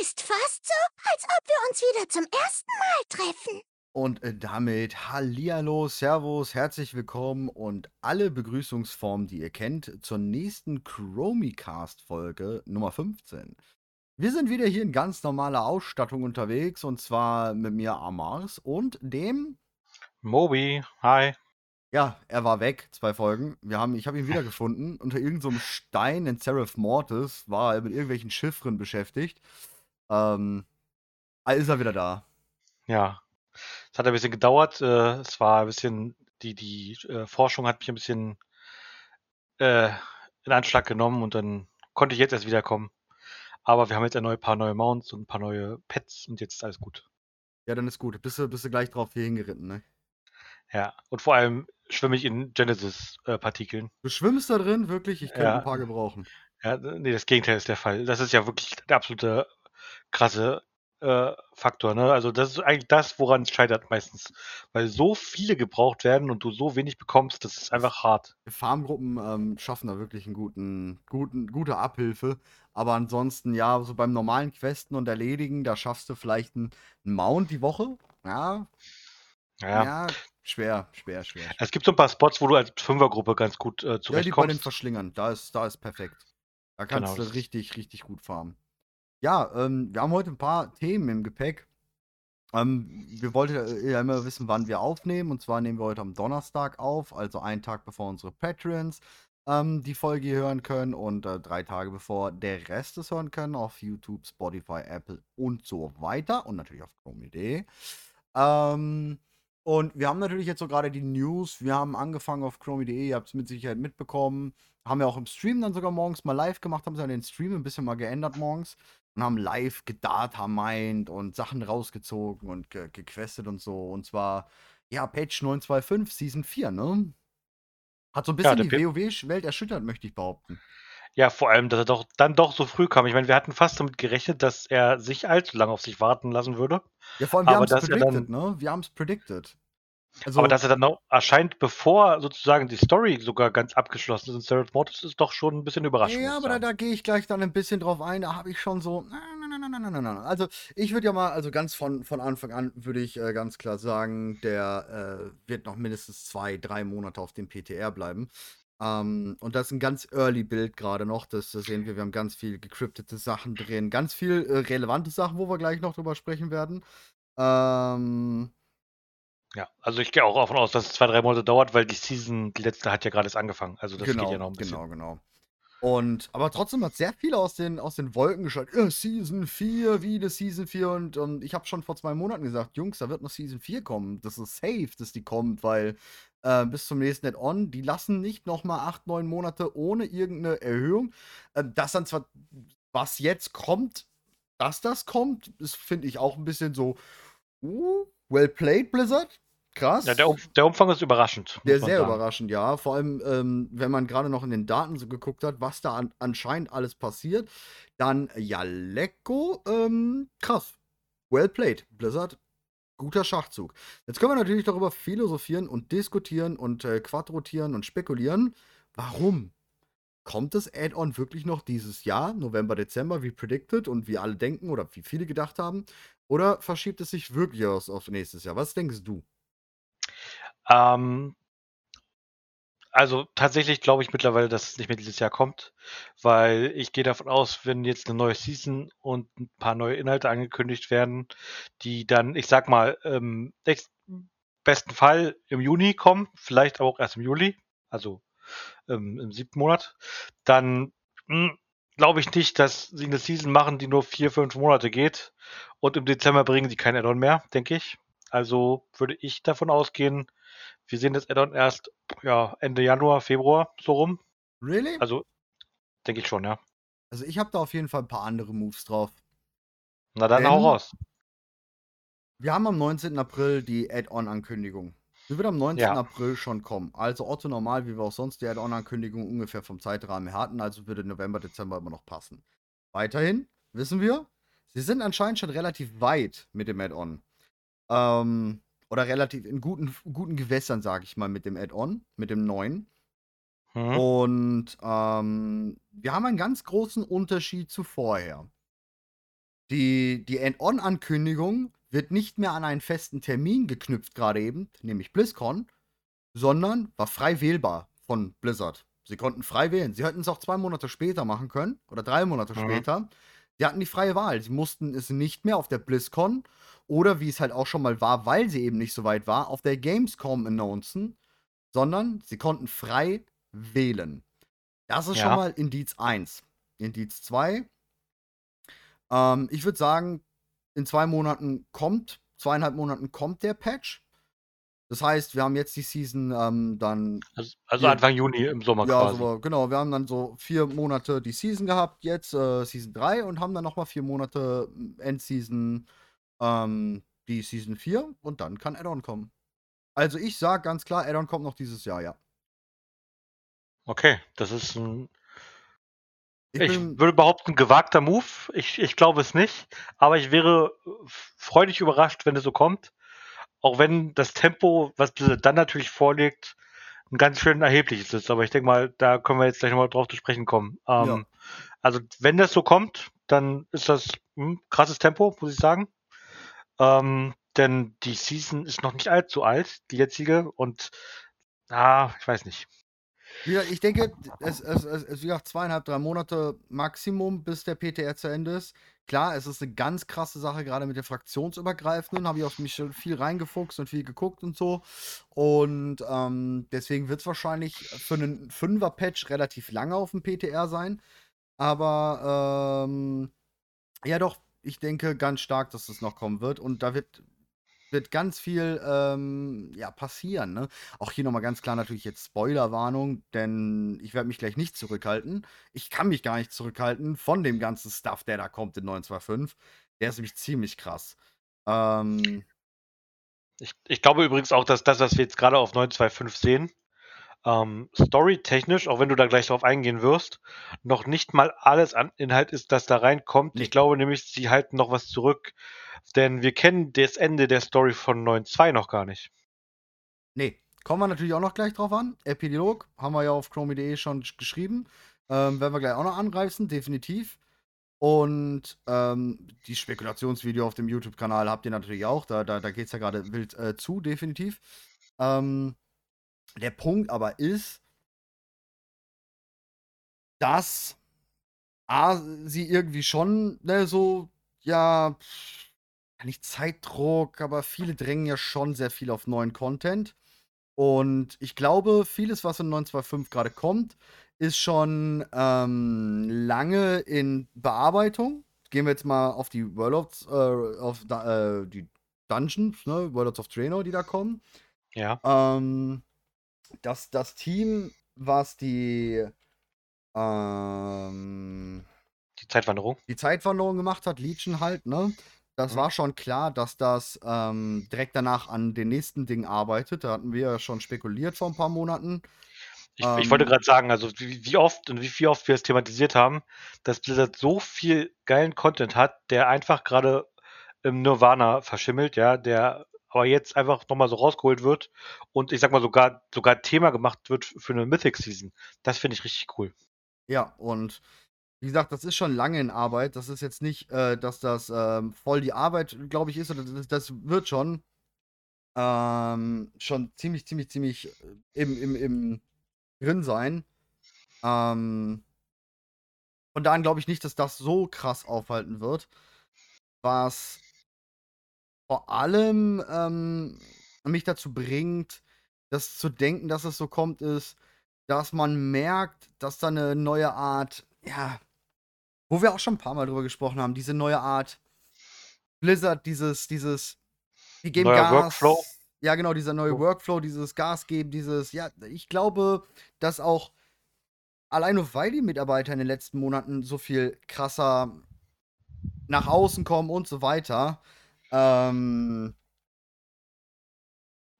Ist fast so, als ob wir uns wieder zum ersten Mal treffen. Und äh, damit Hallihallo, Servus, herzlich willkommen und alle Begrüßungsformen, die ihr kennt, zur nächsten Chromicast-Folge Nummer 15. Wir sind wieder hier in ganz normaler Ausstattung unterwegs und zwar mit mir Amars und dem. Moby, hi. Ja, er war weg, zwei Folgen. Wir haben, ich habe ihn wiedergefunden. Unter irgendeinem so Stein in Seraph Mortis war er mit irgendwelchen Chiffren beschäftigt. Ähm, also ist er wieder da. Ja, es hat ein bisschen gedauert. Äh, es war ein bisschen, die, die äh, Forschung hat mich ein bisschen äh, in Anschlag genommen und dann konnte ich jetzt erst wiederkommen. Aber wir haben jetzt ein paar neue Mounts und ein paar neue Pets und jetzt ist alles gut. Ja, dann ist gut. Bist du, bist du gleich drauf hier hingeritten, ne? Ja, und vor allem schwimme ich in Genesis-Partikeln. Du schwimmst da drin, wirklich? Ich könnte Ja. ein paar gebrauchen. Ja, nee, das Gegenteil ist der Fall. Das ist ja wirklich der absolute krasse äh, Faktor. Ne? Also das ist eigentlich das, woran es scheitert meistens. Weil so viele gebraucht werden und du so wenig bekommst, das ist einfach hart. Farmgruppen ähm, schaffen da wirklich einen guten, guten, gute Abhilfe. Aber ansonsten, ja, so beim normalen Questen und Erledigen, da schaffst du vielleicht einen, einen Mount die Woche. Ja, Ja. ja, schwer, schwer, schwer. Es gibt so ein paar Spots, wo du als Fünfergruppe ganz gut äh, Ja, die bei den zurechtkommst. Verschlingern, da ist, da ist perfekt. Da kannst Genau, du richtig, richtig gut farmen. Ja, ähm, wir haben heute ein paar Themen im Gepäck. Ähm, wir wollten äh, ja immer wissen, wann wir aufnehmen. Und zwar nehmen wir heute am Donnerstag auf, also einen Tag bevor unsere Patreons ähm, die Folge hören können und äh, drei Tage bevor der Rest es hören können auf YouTube, Spotify, Apple und so weiter. Und natürlich auf Chrome.de. Ähm, und wir haben natürlich jetzt so gerade die News. Wir haben angefangen auf Chromie.de, ihr habt es mit Sicherheit mitbekommen. Haben wir auch im Stream dann sogar morgens mal live gemacht, haben sie den Stream ein bisschen mal geändert morgens und haben live gedata mined und Sachen rausgezogen und ge gequestet und so. Und zwar, ja, Page 925, Season 4, ne? Hat so ein Ja, bisschen der die WoW-Welt erschüttert, möchte ich behaupten. Ja, vor allem, dass er doch dann doch so früh kam. Ich meine, wir hatten fast damit gerechnet, dass er sich allzu lange auf sich warten lassen würde. Ja, vor allem, wir haben es predicted, ne? Wir haben es predicted. Also, Aber dass er dann auch erscheint, bevor sozusagen die Story sogar ganz abgeschlossen ist in Seraph Mortis, ist doch schon ein bisschen überraschend. Ja, aber da, da gehe ich gleich dann ein bisschen drauf ein. Da habe ich schon so. na, na, na, na, na, na, na, na. Also, ich würde ja mal, also ganz von, von Anfang an, würde ich äh, ganz klar sagen, der äh, wird noch mindestens zwei, drei Monate auf dem PTR bleiben. Ähm, und das ist ein ganz early Bild gerade noch. Das, das sehen wir. Wir haben ganz viel gecryptete Sachen drin. Ganz viel äh, relevante Sachen, wo wir gleich noch drüber sprechen werden. Ähm, Ja, also ich gehe auch davon aus, dass es zwei, drei Monate dauert, weil die Season, die letzte hat ja gerade erst angefangen. Also das genau, geht ja noch ein bisschen. genau, genau. Und, aber trotzdem hat sehr viele aus den, aus den Wolken geschaut. Ja, Season 4, wieder Season 4. Und, und ich habe schon vor zwei Monaten gesagt, Jungs, da wird noch Season 4 kommen. Das ist safe, dass die kommt, weil äh, bis zum nächsten Add-on, die lassen nicht nochmal 8, 9 Monate ohne irgendeine Erhöhung. Äh, das dann zwar, was jetzt kommt, dass das kommt, ist, finde ich, auch ein bisschen so, uh, well played, Blizzard. Krass. Ja, der, der Umfang ist überraschend. Der sehr sagen. überraschend, ja. Vor allem, ähm, wenn man gerade noch in den Daten so geguckt hat, was da an, anscheinend alles passiert, dann ja, Lecko, ähm, krass. Well played, Blizzard. Guter Schachzug. Jetzt können wir natürlich darüber philosophieren und diskutieren und äh, quadrotieren und spekulieren. Warum? Kommt das Add-on wirklich noch dieses Jahr, November, Dezember, wie predicted und wie alle denken oder wie viele gedacht haben? Oder verschiebt es sich wirklich aus auf nächstes Jahr? Was denkst du? Ähm, also tatsächlich glaube ich mittlerweile, dass es nicht mehr dieses Jahr kommt, weil ich gehe davon aus, wenn jetzt eine neue Season und ein paar neue Inhalte angekündigt werden, die dann, ich sag mal, im besten Fall im Juni kommen, vielleicht aber auch erst im Juli, also ähm, im siebten Monat, dann hm, glaube ich nicht, dass sie eine Season machen, die nur vier, fünf Monate geht und im Dezember bringen sie kein Add-on mehr, denke ich. Also würde ich davon ausgehen, wir sehen das Add-on erst ja, Ende Januar, Februar, so rum. Really? Also, denke ich schon, ja. Also ich habe da auf jeden Fall ein paar andere Moves drauf. Na dann Denn- raus. Wir haben am 19. April die Add-on-Ankündigung. Die wird am 19. Ja. April schon kommen. Also Otto normal, wie wir auch sonst die Add-on-Ankündigung ungefähr vom Zeitrahmen her hatten. Also würde November, Dezember immer noch passen. Weiterhin wissen wir, sie sind anscheinend schon relativ weit mit dem Add-on. Ähm, oder relativ in guten, guten Gewässern, sage ich mal, mit dem Add-on, mit dem neuen. Mhm. Und ähm, wir haben einen ganz großen Unterschied zu vorher. Die, die Add-on-Ankündigung wird nicht mehr an einen festen Termin geknüpft, gerade eben, nämlich BlizzCon, sondern war frei wählbar von Blizzard. Sie konnten frei wählen. Sie hätten es auch zwei Monate später machen können oder drei Monate Mhm. später. Sie hatten die freie Wahl. Sie mussten es nicht mehr auf der BlizzCon oder wie es halt auch schon mal war, weil sie eben nicht so weit war, auf der Gamescom announcen, sondern sie konnten frei wählen. Das ist Ja. schon mal Indiz 1. Indiz 2. Ähm, ich würde sagen, in zwei Monaten kommt, zweieinhalb Monaten kommt der Patch. Das heißt, wir haben jetzt die Season ähm, dann Also, also Ja. Anfang Juni im Sommer ja, quasi. so, genau, wir haben dann so vier Monate die Season gehabt, jetzt äh, Season 3 und haben dann nochmal vier Monate Endseason, ähm, die Season 4 und dann kann Addon kommen. Also ich sag ganz klar, Addon kommt noch dieses Jahr, ja. Okay, das ist ein, Ich, ich, bin, würde behaupten, gewagter Move. Ich, ich glaube es nicht, aber ich wäre freudig überrascht, wenn es so kommt. Auch wenn das Tempo, was dann natürlich vorlegt, ein ganz schön erhebliches ist. Aber ich denke mal, da können wir jetzt gleich nochmal drauf zu sprechen kommen. Ähm, Also, wenn das so kommt, dann ist das ein krasses Tempo, muss ich sagen. Ähm, denn die Season ist noch nicht allzu alt, die jetzige. Und, ah, ich weiß nicht. ich denke, es, es wie gesagt, zweieinhalb, drei Monate Maximum, bis der PTR zu Ende ist. Klar, es ist eine ganz krasse Sache, gerade mit der fraktionsübergreifenden. Habe ich auf mich schon viel reingefuchst und viel geguckt und so. Und ähm, deswegen wird es wahrscheinlich für einen Fünfer-Patch relativ lange auf dem PTR sein. Aber ähm, ja, doch, ich denke ganz stark, dass es noch kommen wird. Und da wird, wird ganz viel ähm, ja, passieren. Ne? Auch hier nochmal ganz klar natürlich jetzt Spoilerwarnung, denn ich werde mich gleich nicht zurückhalten. Ich kann mich gar nicht zurückhalten von dem ganzen Stuff, der da kommt in 925. Der ist nämlich ziemlich krass. Ähm, Ich, ich glaube übrigens auch, dass das, was wir jetzt gerade auf 925 sehen, ähm, storytechnisch, auch wenn du da gleich drauf eingehen wirst, noch nicht mal alles an Inhalt ist, das da reinkommt. Nee. Ich glaube nämlich, sie halten noch was zurück, denn wir kennen das Ende der Story von 9.2 noch gar nicht. nee, kommen wir natürlich auch noch gleich drauf an. Epilog haben wir ja auf chromie.de schon sch- geschrieben. Ähm, werden wir gleich auch noch anreißen, definitiv. Und ähm, die Spekulationsvideo auf dem YouTube-Kanal habt ihr natürlich auch. Da, da, da geht es ja gerade wild äh, zu, definitiv. Ähm, der Punkt aber ist, dass A, sie irgendwie schon ne, so, ja, nicht Zeitdruck, aber viele drängen ja schon sehr viel auf neuen Content. Und ich glaube, vieles, was in 925 gerade kommt, ist schon ähm, lange in Bearbeitung. Gehen wir jetzt mal auf die Worlds, äh, auf da, äh, die Dungeons, ne, Worlds of Draenor, die da kommen. Ja. Ähm, das, das Team, was die, ähm, Die Zeitwanderung. die Zeitwanderung gemacht hat, Legion halt, ne? Das Mhm. war schon klar, dass das ähm, direkt danach an den nächsten Dingen arbeitet. Da hatten wir ja schon spekuliert vor ein paar Monaten. Ich, ich wollte Ähm, gerade sagen, also wie, wie oft und wie, wie oft wir es thematisiert haben, dass Blizzard so viel geilen Content hat, der einfach gerade im Nirvana verschimmelt, ja, der aber jetzt einfach nochmal so rausgeholt wird und ich sag mal sogar sogar Thema gemacht wird für eine Mythic Season. Das finde ich richtig cool. Ja, und wie gesagt, das ist schon lange in Arbeit. Das ist jetzt nicht, äh, dass das ähm, voll die Arbeit, glaube ich, ist. Oder das, das wird schon ähm, schon ziemlich, ziemlich, ziemlich äh, im, im, im drin sein. Ähm, von daher glaube ich nicht, dass das so krass aufhalten wird. Was vor allem ähm, mich dazu bringt, das zu denken, dass es so kommt, ist, dass man merkt, dass da eine neue Art, ja, wo wir auch schon ein paar Mal drüber gesprochen haben, diese neue Art Blizzard, dieses, dieses, die geben Neuer Gas. Workflow. Ja, genau, dieser neue So. Workflow, dieses Gas geben, dieses, ja, ich glaube, dass auch allein nur weil die Mitarbeiter in den letzten Monaten so viel krasser nach außen kommen und so weiter, ähm,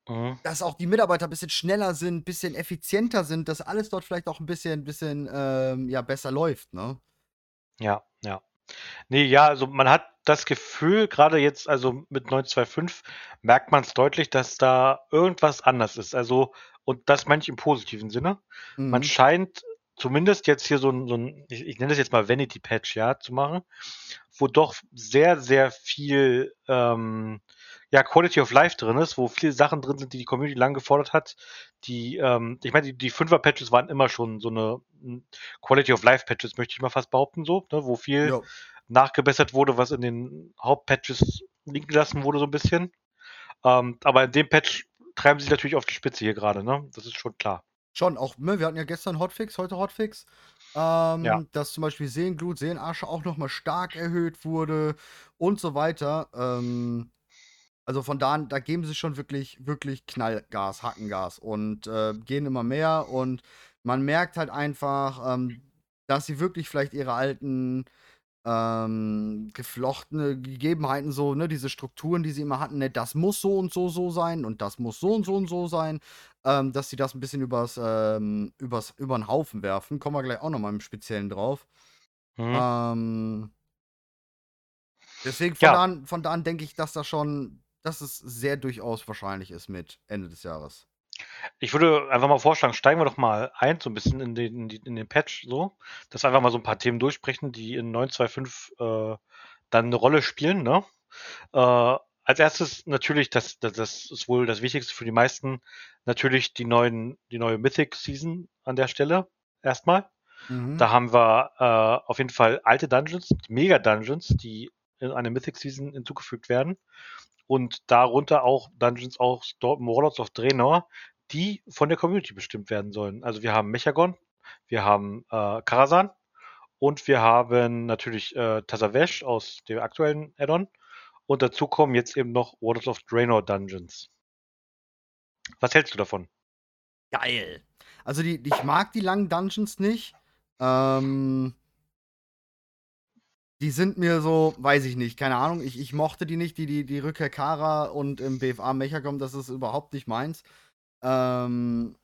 Mhm. dass auch die Mitarbeiter ein bisschen schneller sind, ein bisschen effizienter sind, dass alles dort vielleicht auch ein bisschen, bisschen ähm, ja, besser läuft, ne? Ja, ja. Nee, ja, also man hat das Gefühl, gerade jetzt, also mit 925, merkt man es deutlich, dass da irgendwas anders ist. Also, und das meine ich im positiven Sinne. Man Mhm. scheint zumindest jetzt hier so ein, so ein ich, ich nenne das jetzt mal Vanity Patch, ja, zu machen, wo doch sehr, sehr viel ähm, ja, Quality of Life drin ist, wo viele Sachen drin sind, die die Community lang gefordert hat. Die, ähm, ich meine, die, die Fünfer-Patches waren immer schon so eine hm, Quality of Life-Patches, möchte ich mal fast behaupten, so, ne, wo viel Ja. nachgebessert wurde, was in den Hauptpatches liegen gelassen wurde, so ein bisschen. Ähm, aber in dem Patch treiben sie natürlich auf die Spitze hier gerade, ne? Das ist schon klar. Schon, auch, ne, wir hatten ja gestern Hotfix, heute Hotfix. Ähm, Ja. Dass zum Beispiel Seelenglut, Seelenasche auch nochmal stark erhöht wurde und so weiter. Ähm, also von da an, da geben sie schon wirklich, wirklich Knallgas, Hackengas und äh, gehen immer mehr und man merkt halt einfach, ähm, dass sie wirklich vielleicht ihre alten ähm, geflochtene Gegebenheiten so, ne, diese Strukturen, die sie immer hatten, ne, das muss so und so so sein und das muss so und so und so sein, ähm, dass sie das ein bisschen übers, ähm, übers, über den Haufen werfen. Kommen wir gleich auch nochmal im Speziellen drauf. Ähm, deswegen von, Ja. da an, von da an denke ich, dass das schon, dass es sehr durchaus wahrscheinlich ist mit Ende des Jahres. Ich würde einfach mal vorschlagen, steigen wir doch mal ein, so ein bisschen in den, in den Patch, so, dass wir einfach mal so ein paar Themen durchsprechen, die in 925 äh, dann eine Rolle spielen, ne? Äh, als erstes natürlich, das, das, das ist wohl das Wichtigste für die meisten, natürlich die neuen, die neue Mythic Season an der Stelle erstmal. Mhm. Da haben wir äh, auf jeden Fall alte Dungeons, Mega Dungeons, die in eine Mythic Season hinzugefügt werden. Und darunter auch Dungeons aus Warlords of Draenor, die von der Community bestimmt werden sollen. Also wir haben Mechagon, wir haben äh, Karazhan und wir haben natürlich äh, Tazavesh aus dem aktuellen Addon. Und dazu kommen jetzt eben noch Warlords of Draenor Dungeons. Was hältst du davon? Geil. Also die, ich mag die langen Dungeons nicht. Ähm, die sind mir so, weiß ich nicht, keine Ahnung. Ich, ich mochte die nicht, die, die, die Rückkehr Kara und im BFA Mechacom, das ist überhaupt nicht meins. Ähm,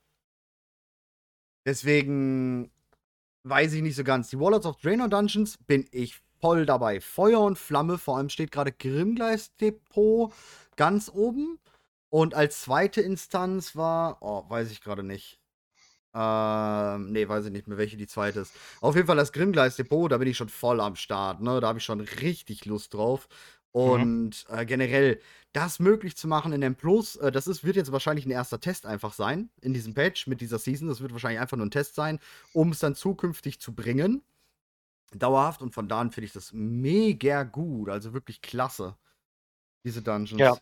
deswegen weiß ich nicht so ganz. Die Warlords of Draenor Dungeons bin ich voll dabei. Feuer und Flamme, vor allem steht gerade Grimgleis Depot ganz oben. Und als zweite Instanz war, oh, weiß ich gerade nicht. Ähm, nee, weiß ich nicht mehr, welche die zweite ist. Auf jeden Fall das Grimgleis Depot, da bin ich schon voll am Start, ne? Da habe ich schon richtig Lust drauf. Und äh, generell, das möglich zu machen in M Plus, äh, das ist, wird jetzt wahrscheinlich ein erster Test einfach sein, in diesem Patch mit dieser Season. Das wird wahrscheinlich einfach nur ein Test sein, um es dann zukünftig zu bringen. Dauerhaft. Und von da an finde ich das mega gut. Also wirklich klasse. Diese Dungeons. Ja.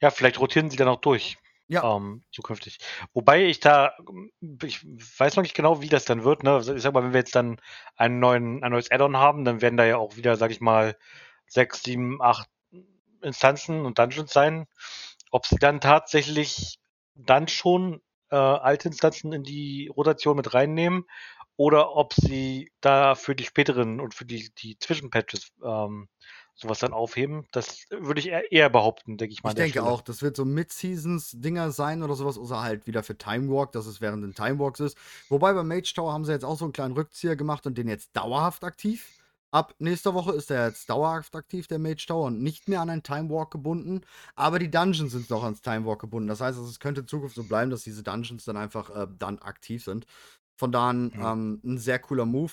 Ja, vielleicht rotieren sie dann auch durch. Ja. Ähm, zukünftig. Wobei ich da, ich weiß noch nicht genau, wie das dann wird. Ne? Ich sag mal, wenn wir jetzt dann einen neuen, ein neues Add-on haben, dann werden da ja auch wieder, sag ich mal, sechs, sieben, acht Instanzen und Dungeons sein. Ob sie dann tatsächlich dann schon äh, alte Instanzen in die Rotation mit reinnehmen oder ob sie da für die späteren und für die, die Zwischenpatches ähm, sowas dann aufheben, das würde ich eher, eher behaupten, denke ich mal. Ich denke Stelle. auch, das wird so Mid-Seasons-Dinger sein oder sowas, oder halt wieder für Time Walk, dass es während den Time Walks ist. Wobei beim Mage Tower haben sie jetzt auch so einen kleinen Rückzieher gemacht und den jetzt dauerhaft aktiv. Ab nächster Woche ist der jetzt dauerhaft aktiv, der Mage Tower, und nicht mehr an einen Time Walk gebunden. Aber die Dungeons sind noch ans Time Walk gebunden. Das heißt, also, es könnte in Zukunft so bleiben, dass diese Dungeons dann einfach äh, dann aktiv sind. Von da an Mhm. ähm, ein sehr cooler Move.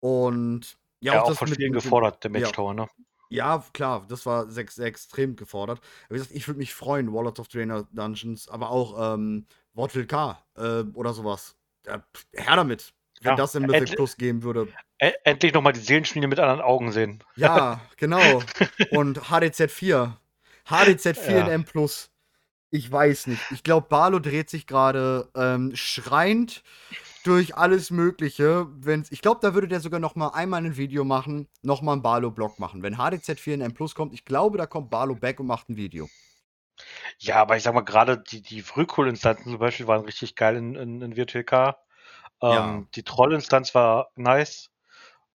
Und ja, Ja, auch das von mit- vielen mit gefordert, der Mage ja. Tower, ne? ja, klar, das war sehr, sehr extrem gefordert. Wie gesagt, ich würde mich freuen, Warlords of Draenor Dungeons, aber auch ähm, Wortel K äh, oder sowas. Pff, her damit. Wenn Ja, das in Mythic endlich- Plus geben würde. E endlich nochmal die Seelenschmiede mit anderen Augen sehen. Ja, genau. Und HDZ 4. HDZ 4 Ja. in M Plus. Ich weiß nicht. Ich glaube, Barlo dreht sich gerade ähm, schreiend durch alles Mögliche. Wenn's, ich glaube, da würde der sogar noch mal einmal ein Video machen, noch mal einen Barlo-Blog machen. Wenn HDZ 4 in M Plus kommt, ich glaube, da kommt Barlo back und macht ein Video. Ja, aber ich sag mal, gerade die, die Frühkohl-Instanzen zum Beispiel waren richtig geil in, in, in Virtual K. Ähm, Ja. Die Troll-Instanz war nice.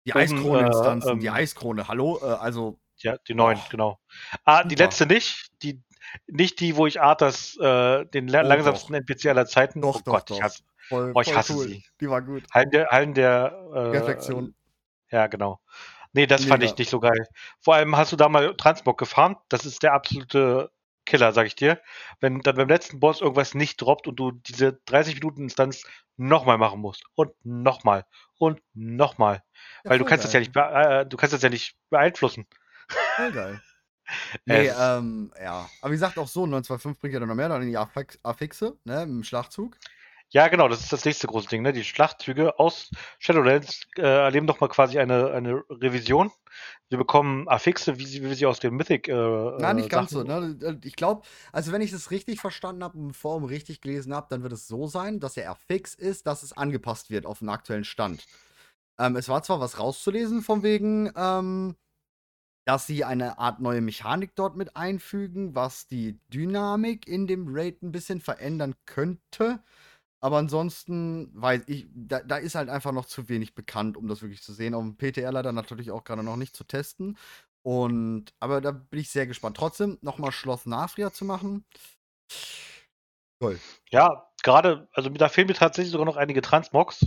Die Um, Eiskrone-Instanzen, äh, die ähm, Eiskrone, hallo? Äh, also, Ja, die neuen, Oh, genau. Ah, die super. letzte nicht. Die, nicht die, wo ich Arthas, äh, den Oh, langsamsten NPC aller Zeiten. Doch, oh doch, Gott, ich doch. hasse. voll, Oh, ich hasse cool. sie. Die war gut. Hallen der, Hallen der äh, Reflexion. Ja, genau. Nee, das fand Mega. ich nicht so geil. Vor allem hast du da mal Transmog gefarmt. Das ist der absolute Killer, sag ich dir. Wenn dann beim letzten Boss irgendwas nicht droppt und du diese 30 Minuten Instanz nochmal machen musst und nochmal und nochmal. Ja, Weil du kannst das ja geil. nicht, äh, du kannst das ja nicht beeinflussen. Voll geil. Nee, Es- ähm, ja. Aber wie gesagt, auch so, 925 bringt ja dann noch mehr, dann die Affix- Affixe, ne, im Schlachtzug. Ja, genau, das ist das nächste große Ding, ne? Die Schlachtzüge aus Shadowlands äh, erleben nochmal quasi eine, eine Revision. Wir bekommen Affixe, wie, sie, wie wir sie aus dem Mythic. Äh, Na, nicht äh, ganz Sachen- so, ne? Ich glaube, also wenn ich das richtig verstanden habe und im Forum richtig gelesen habe, dann wird es so sein, dass er fix ist, dass es angepasst wird auf den aktuellen Stand. Ähm, es war zwar was rauszulesen, von wegen, ähm, dass sie eine Art neue Mechanik dort mit einfügen, was die Dynamik in dem Raid ein bisschen verändern könnte. Aber ansonsten weiß ich, da, da ist halt einfach noch zu wenig bekannt, um das wirklich zu sehen. Auf dem PTR leider natürlich auch gerade noch nicht zu testen. Und, aber da bin ich sehr gespannt. Trotzdem, nochmal Schloss Nafria zu machen. Toll. Ja, gerade, also da fehlen mir tatsächlich sogar noch einige Transmogs.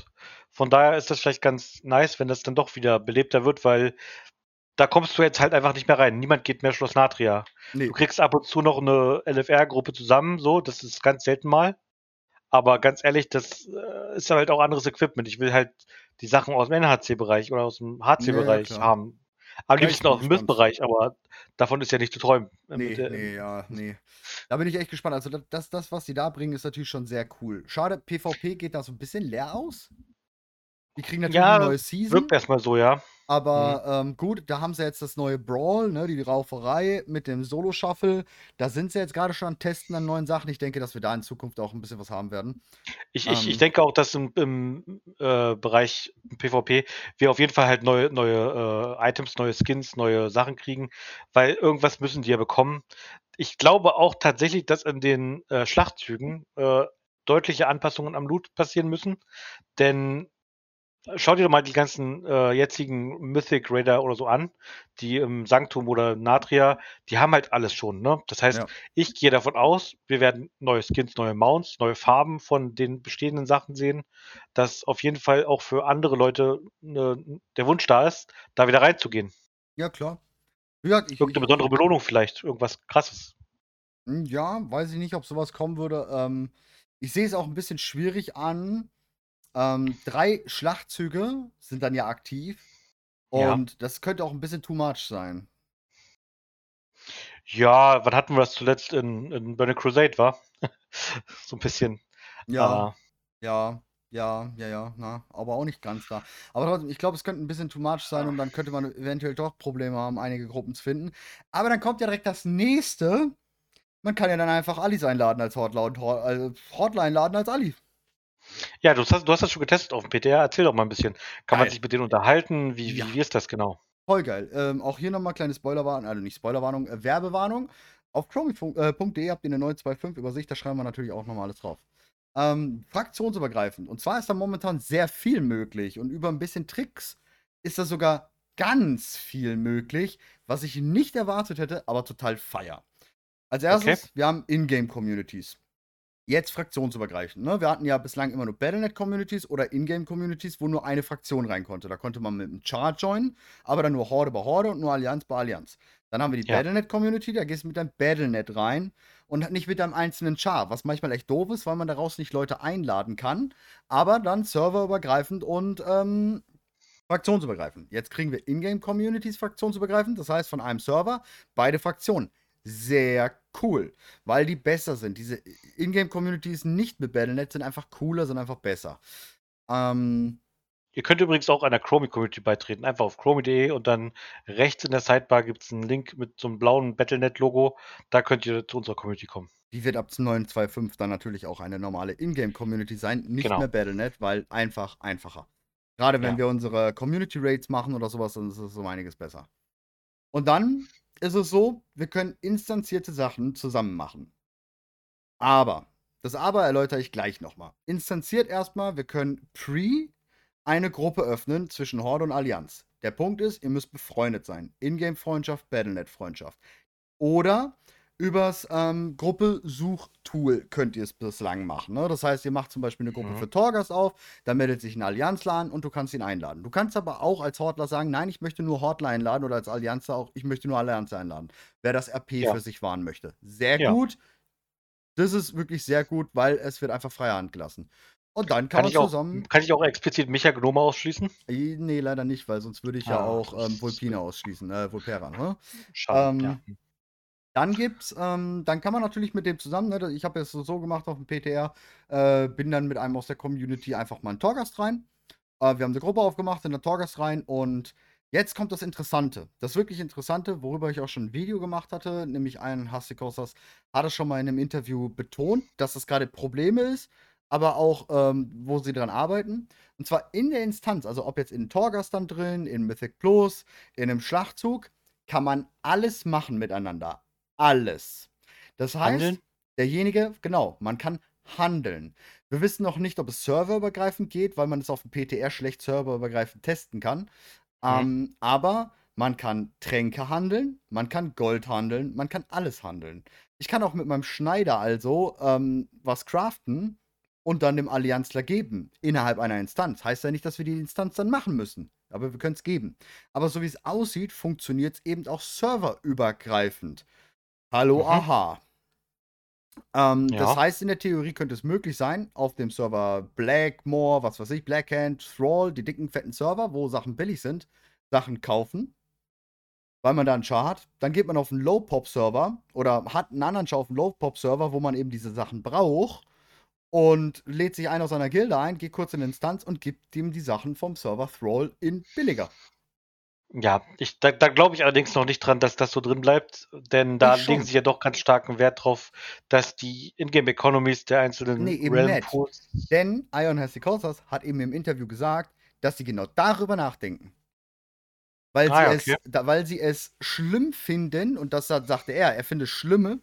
Von daher ist das vielleicht ganz nice, wenn das dann doch wieder belebter wird, weil da kommst du jetzt halt einfach nicht mehr rein. Niemand geht mehr Schloss Natria. Nee, Du kriegst ab und zu noch eine LFR-Gruppe zusammen, so, das ist ganz selten mal. Aber ganz ehrlich, das äh, ist halt auch anderes Equipment. Ich will halt die Sachen aus dem NHC-Bereich oder aus dem HC-Bereich klar. haben. Am Ja, liebsten aus dem. Myth-Bereich, aber davon ist ja nicht zu träumen. Äh, nee, der- nee, ja, nee. Da bin ich echt gespannt. Also, das, das, was sie da bringen, ist natürlich schon sehr cool. Schade, PvP geht da so ein bisschen leer aus. Die kriegen natürlich Ja, eine neue Season. Wirkt erstmal so, ja. Aber ähm, gut, da haben sie jetzt das neue Brawl, ne, die Rauferei mit dem Solo-Shuffle. Da sind sie jetzt gerade schon am Testen an neuen Sachen. Ich denke, dass wir da in Zukunft auch ein bisschen was haben werden. Ich, ich, ich Ähm. denke auch, dass im, im äh, Bereich PvP wir auf jeden Fall halt neue, neue äh, Items, neue Skins, neue Sachen kriegen, weil irgendwas müssen die ja bekommen. Ich glaube auch tatsächlich, dass in den äh, Schlachtzügen äh, deutliche Anpassungen am Loot passieren müssen, denn schau dir doch mal die ganzen äh, jetzigen Mythic Raider oder so an, die im Sanktum oder Natria, die haben halt alles schon, ne? Das heißt, Ja. ich gehe davon aus, wir werden neue Skins, neue Mounts, neue Farben von den bestehenden Sachen sehen, dass auf jeden Fall auch für andere Leute ne, der Wunsch da ist, da wieder reinzugehen. Ja, klar. Gesagt, ich, Irgendeine besondere Belohnung vielleicht, irgendwas krasses. Hm, Ja, weiß ich nicht, ob sowas kommen würde. Ähm, ich sehe es auch ein bisschen schwierig an. Ähm, drei Schlachtzüge sind dann ja aktiv. Ja. Und das könnte auch ein bisschen too much sein. Ja, wann hatten wir das zuletzt in, in Burning Crusade, war? so ein bisschen. Ja, äh, ja, ja, ja, ja, na, aber auch nicht ganz da. Aber trotzdem, ich glaube, es könnte ein bisschen too much sein und dann könnte man eventuell doch Probleme haben, einige Gruppen zu finden. Aber dann kommt ja direkt das nächste. Man kann ja dann einfach Alis einladen als Hotline, also Hotline laden als Ali. Ja, du hast, du hast das schon getestet auf dem PTR. Erzähl doch mal ein bisschen. Kann man Geil. sich mit denen unterhalten? Wie, wie, wie ist das genau? Voll geil. Ähm, auch hier nochmal kleine Spoilerwarnung, also nicht Spoilerwarnung, äh, Werbewarnung. Auf chromi.de habt ihr eine 925 Übersicht, da schreiben wir natürlich auch nochmal alles drauf. Ähm, fraktionsübergreifend. Und zwar ist da momentan sehr viel möglich und über ein bisschen Tricks ist da sogar ganz viel möglich, was ich nicht erwartet hätte, aber total feier. Als erstes, wir haben Ingame-Communities. Jetzt fraktionsübergreifend. Ne? Wir hatten ja bislang immer nur Battlenet-Communities oder Ingame-Communities, wo nur eine Fraktion rein konnte. Da konnte man mit einem Char joinen, aber dann nur Horde bei Horde und nur Allianz bei Allianz. Dann haben wir die Ja. Battlenet-Community, da gehst du mit deinem Battlenet rein und nicht mit deinem einzelnen Char, was manchmal echt doof ist, weil man daraus nicht Leute einladen kann, aber dann serverübergreifend und ähm, fraktionsübergreifend. Jetzt kriegen wir Ingame-Communities fraktionsübergreifend, das heißt von einem Server beide Fraktionen. Sehr cool, weil die besser sind. Diese Ingame-Communities nicht mit Battlenet sind einfach cooler, sind einfach besser. Ähm, Ihr könnt übrigens auch einer Chromie-Community beitreten. Einfach auf chromie.de und dann rechts in der Sidebar gibt es einen Link mit so einem blauen Battlenet-Logo. Da könnt ihr zu unserer Community kommen. die wird ab 925 dann natürlich auch eine normale Ingame-Community sein, nicht Genau. mehr Battlenet, weil einfach einfacher. Gerade wenn Ja. wir unsere Community-Rates machen oder sowas, dann ist es um einiges besser. Und dann ist es so, wir können instanzierte Sachen zusammen machen. Aber, das Aber erläutere ich gleich nochmal. Instanziert erstmal, wir können pre eine Gruppe öffnen zwischen Horde und Allianz. Der Punkt ist, ihr müsst befreundet sein. Ingame-Freundschaft, Battlenet-Freundschaft. Oder Übers ähm, Gruppe-Suchtool könnt ihr es bislang machen. Ne? Das heißt, ihr macht zum Beispiel eine Gruppe Mhm. für Torgas auf, da meldet sich ein Allianzler an und du kannst ihn einladen. Du kannst aber auch als Hortler sagen, nein, ich möchte nur Hortler einladen oder als Allianzler auch, ich möchte nur Allianzler einladen. Wer das RP Ja. für sich wahren möchte. Sehr Ja. gut. Das ist wirklich sehr gut, weil es wird einfach freie Hand gelassen. Und dann kann, Kann ich, man auch, zusammen. kann ich auch explizit Micha Gnome ausschließen? Nee, leider nicht, weil sonst würde ich ja Ah, auch das ähm, Vulpina ausschließen, äh, Vulpera, ne? Schade. Ähm, ja. Dann gibt's, ähm, dann kann man natürlich mit dem zusammen, ne, ich habe es so, gemacht auf dem PTR, äh, bin dann mit einem aus der Community einfach mal in Torgast rein. Äh, wir haben eine Gruppe aufgemacht, in der Torgast rein und jetzt kommt das Interessante. Das wirklich Interessante, worüber ich auch schon ein Video gemacht hatte, nämlich ein Hassikosas hat es schon mal in einem Interview betont, dass das gerade Probleme ist, aber auch, ähm, wo sie dran arbeiten. Und zwar in der Instanz, also ob jetzt in Torgast dann drin, in Mythic Plus, in einem Schlachtzug, kann man alles machen miteinander. Alles. Das heißt, Handeln? derjenige, genau, man kann handeln. Wir wissen noch nicht, ob es serverübergreifend geht, weil man es auf dem PTR schlecht serverübergreifend testen kann. Ähm, aber man kann Tränke handeln, man kann Gold handeln, man kann alles handeln. Ich kann auch mit meinem Schneider also ähm, was craften und dann dem Allianzler geben innerhalb einer Instanz. Heißt ja nicht, dass wir die Instanz dann machen müssen, aber wir können es geben. Aber so wie es aussieht, funktioniert es eben auch serverübergreifend. Hallo, Mhm. aha. Ähm, Das Ja. heißt, in der Theorie könnte es möglich sein, auf dem Server Blackmore, was weiß ich, Blackhand, Thrall, die dicken, fetten Server, wo Sachen billig sind, Sachen kaufen, weil man da einen Char hat. Dann geht man auf einen Low-Pop-Server oder hat einen anderen Char auf einen Low-Pop-Server, wo man eben diese Sachen braucht und lädt sich einen aus seiner Gilde ein, geht kurz in die Instanz und gibt ihm die Sachen vom Server Thrall in billiger. Ja, ich, da, da glaube ich allerdings noch nicht dran, dass das so drin bleibt, denn da Ich legen sie ja doch ganz starken Wert drauf, dass die Ingame-Economies der einzelnen Nee, eben Realm. Pools. Denn Ion Hesikosas hat eben im Interview gesagt, dass sie genau darüber nachdenken. Weil, Ah, sie ja, es, okay. da, weil sie es schlimm finden, und das sagt- sagte er, er findet es schlimm,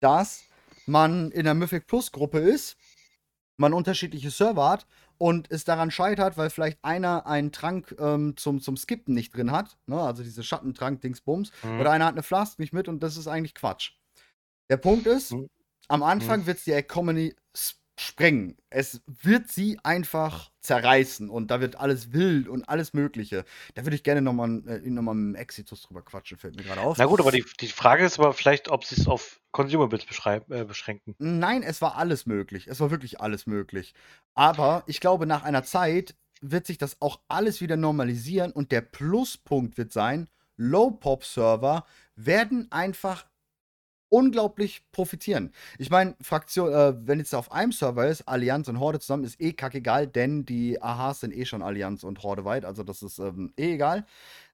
dass man in der Mythic Plus Gruppe ist, man unterschiedliche Server hat und es daran scheitert, weil vielleicht einer einen Trank ähm, zum, zum Skippen nicht drin hat, ne? also diese Schattentrank-Dingsbums, Mhm. oder einer hat eine Flask nicht mit und das ist eigentlich Quatsch. Der Punkt ist, Mhm. am Anfang wird es die Economy sprengen. Es wird sie einfach zerreißen und da wird alles wild und alles Mögliche. Da würde ich gerne nochmal äh, noch mal mit Exitus drüber quatschen, fällt mir gerade auf. Na gut, aber die, die Frage ist aber vielleicht, ob sie es auf Consumables beschreib, äh, beschränken. Nein, es war alles möglich. Es war wirklich alles möglich. Aber ich glaube, nach einer Zeit wird sich das auch alles wieder normalisieren und der Pluspunkt wird sein, Low-Pop-Server werden einfach unglaublich profitieren. Ich meine, Fraktion, äh, wenn jetzt auf einem Server ist, Allianz und Horde zusammen, ist eh kackegal, denn die AHs sind eh schon Allianz und Horde weit, also das ist ähm, eh egal.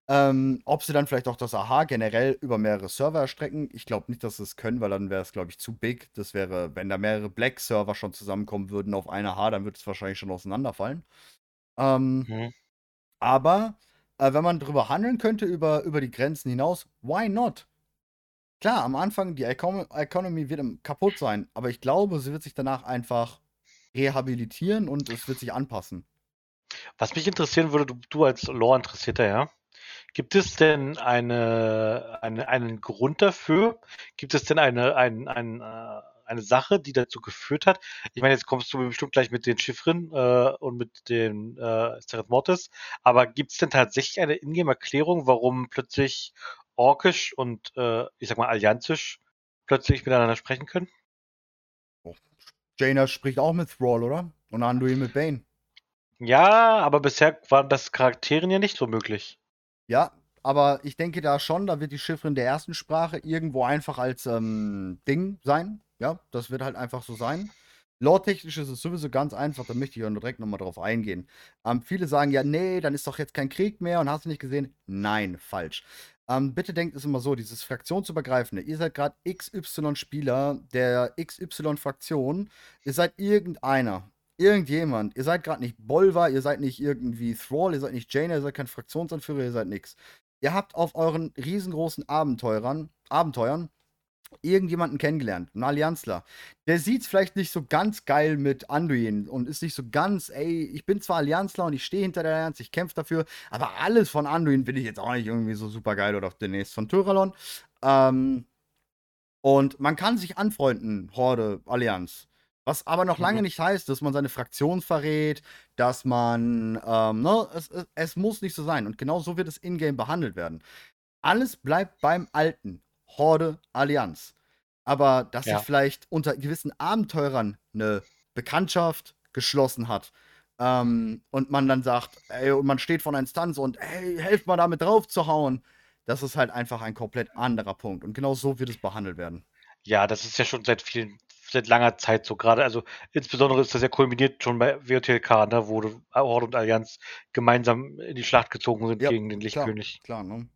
Ähm, ob sie dann vielleicht auch das AH generell über mehrere Server erstrecken, ich glaube nicht, dass sie es können, weil dann wäre es, glaube ich, zu big. Das wäre, wenn da mehrere Black-Server schon zusammenkommen würden auf eine AH, dann würde es wahrscheinlich schon auseinanderfallen. Ähm, Mhm. aber äh, wenn man drüber handeln könnte, über, über die Grenzen hinaus, why not? Klar, am Anfang, die Econ Economy wird kaputt sein, aber ich glaube, sie wird sich danach einfach rehabilitieren und es wird sich anpassen. Was mich interessieren würde, du, du als Lore-Interessierter, ja, gibt es denn eine, eine, einen Grund dafür? Gibt es denn eine, ein, ein, äh, eine Sache, die dazu geführt hat? Ich meine, jetzt kommst du bestimmt gleich mit den Chiffren äh, und mit den äh, Seret Mortis, aber gibt es denn tatsächlich eine Ingame-Erklärung, warum plötzlich Orkisch und, äh, ich sag mal, Allianzisch plötzlich miteinander sprechen können? Jaina spricht auch mit Thrall, oder? Und Anduin mit Bane. Ja, aber bisher waren das Charakteren ja nicht so möglich. Ja, aber ich denke da schon, da wird die Chiffrin der ersten Sprache irgendwo einfach als ähm, Ding sein. Ja, das wird halt einfach so sein. Lore-technisch ist es sowieso ganz einfach, da möchte ich auch direkt nochmal drauf eingehen. Ähm, viele sagen ja, nee, dann ist doch jetzt kein Krieg mehr und hast du nicht gesehen? Nein, falsch. Ähm, bitte denkt es immer so, dieses Fraktionsübergreifende. Ihr seid gerade XY-Spieler der XY-Fraktion. Ihr seid irgendeiner. Irgendjemand. Ihr seid gerade nicht Bolvar, ihr seid nicht irgendwie Thrall, ihr seid nicht Jaina, ihr seid kein Fraktionsanführer, ihr seid nix. Ihr habt auf euren riesengroßen Abenteurern, Abenteuern irgendjemanden kennengelernt, einen Allianzler. Der sieht's vielleicht nicht so ganz geil mit Anduin und ist nicht so ganz, ey, ich bin zwar Allianzler und ich stehe hinter der Allianz, ich kämpfe dafür, aber alles von Anduin bin ich jetzt auch nicht irgendwie so super geil oder demnächst von Tyralon. Ähm, Und man kann sich anfreunden, Horde, Allianz. Was aber noch lange Mhm. nicht heißt, dass man seine Fraktion verrät, dass man, ähm, ne, es, es, es muss nicht so sein. Und genau so wird es in-game behandelt werden. Alles bleibt beim Alten. Horde, Allianz. Aber dass Ja. sich vielleicht unter gewissen Abenteurern eine Bekanntschaft geschlossen hat ähm, und man dann sagt, ey, und man steht vor einer Instanz und ey, helft mal damit drauf zu hauen, das ist halt einfach ein komplett anderer Punkt. Und genau so wird es behandelt werden. Ja, das ist ja schon seit vielen, seit langer Zeit so gerade. Also insbesondere ist das ja kulminiert schon bei WTLK, ne, wo Horde und Allianz gemeinsam in die Schlacht gezogen sind Ja, gegen den Lichtkönig. Klar, ne?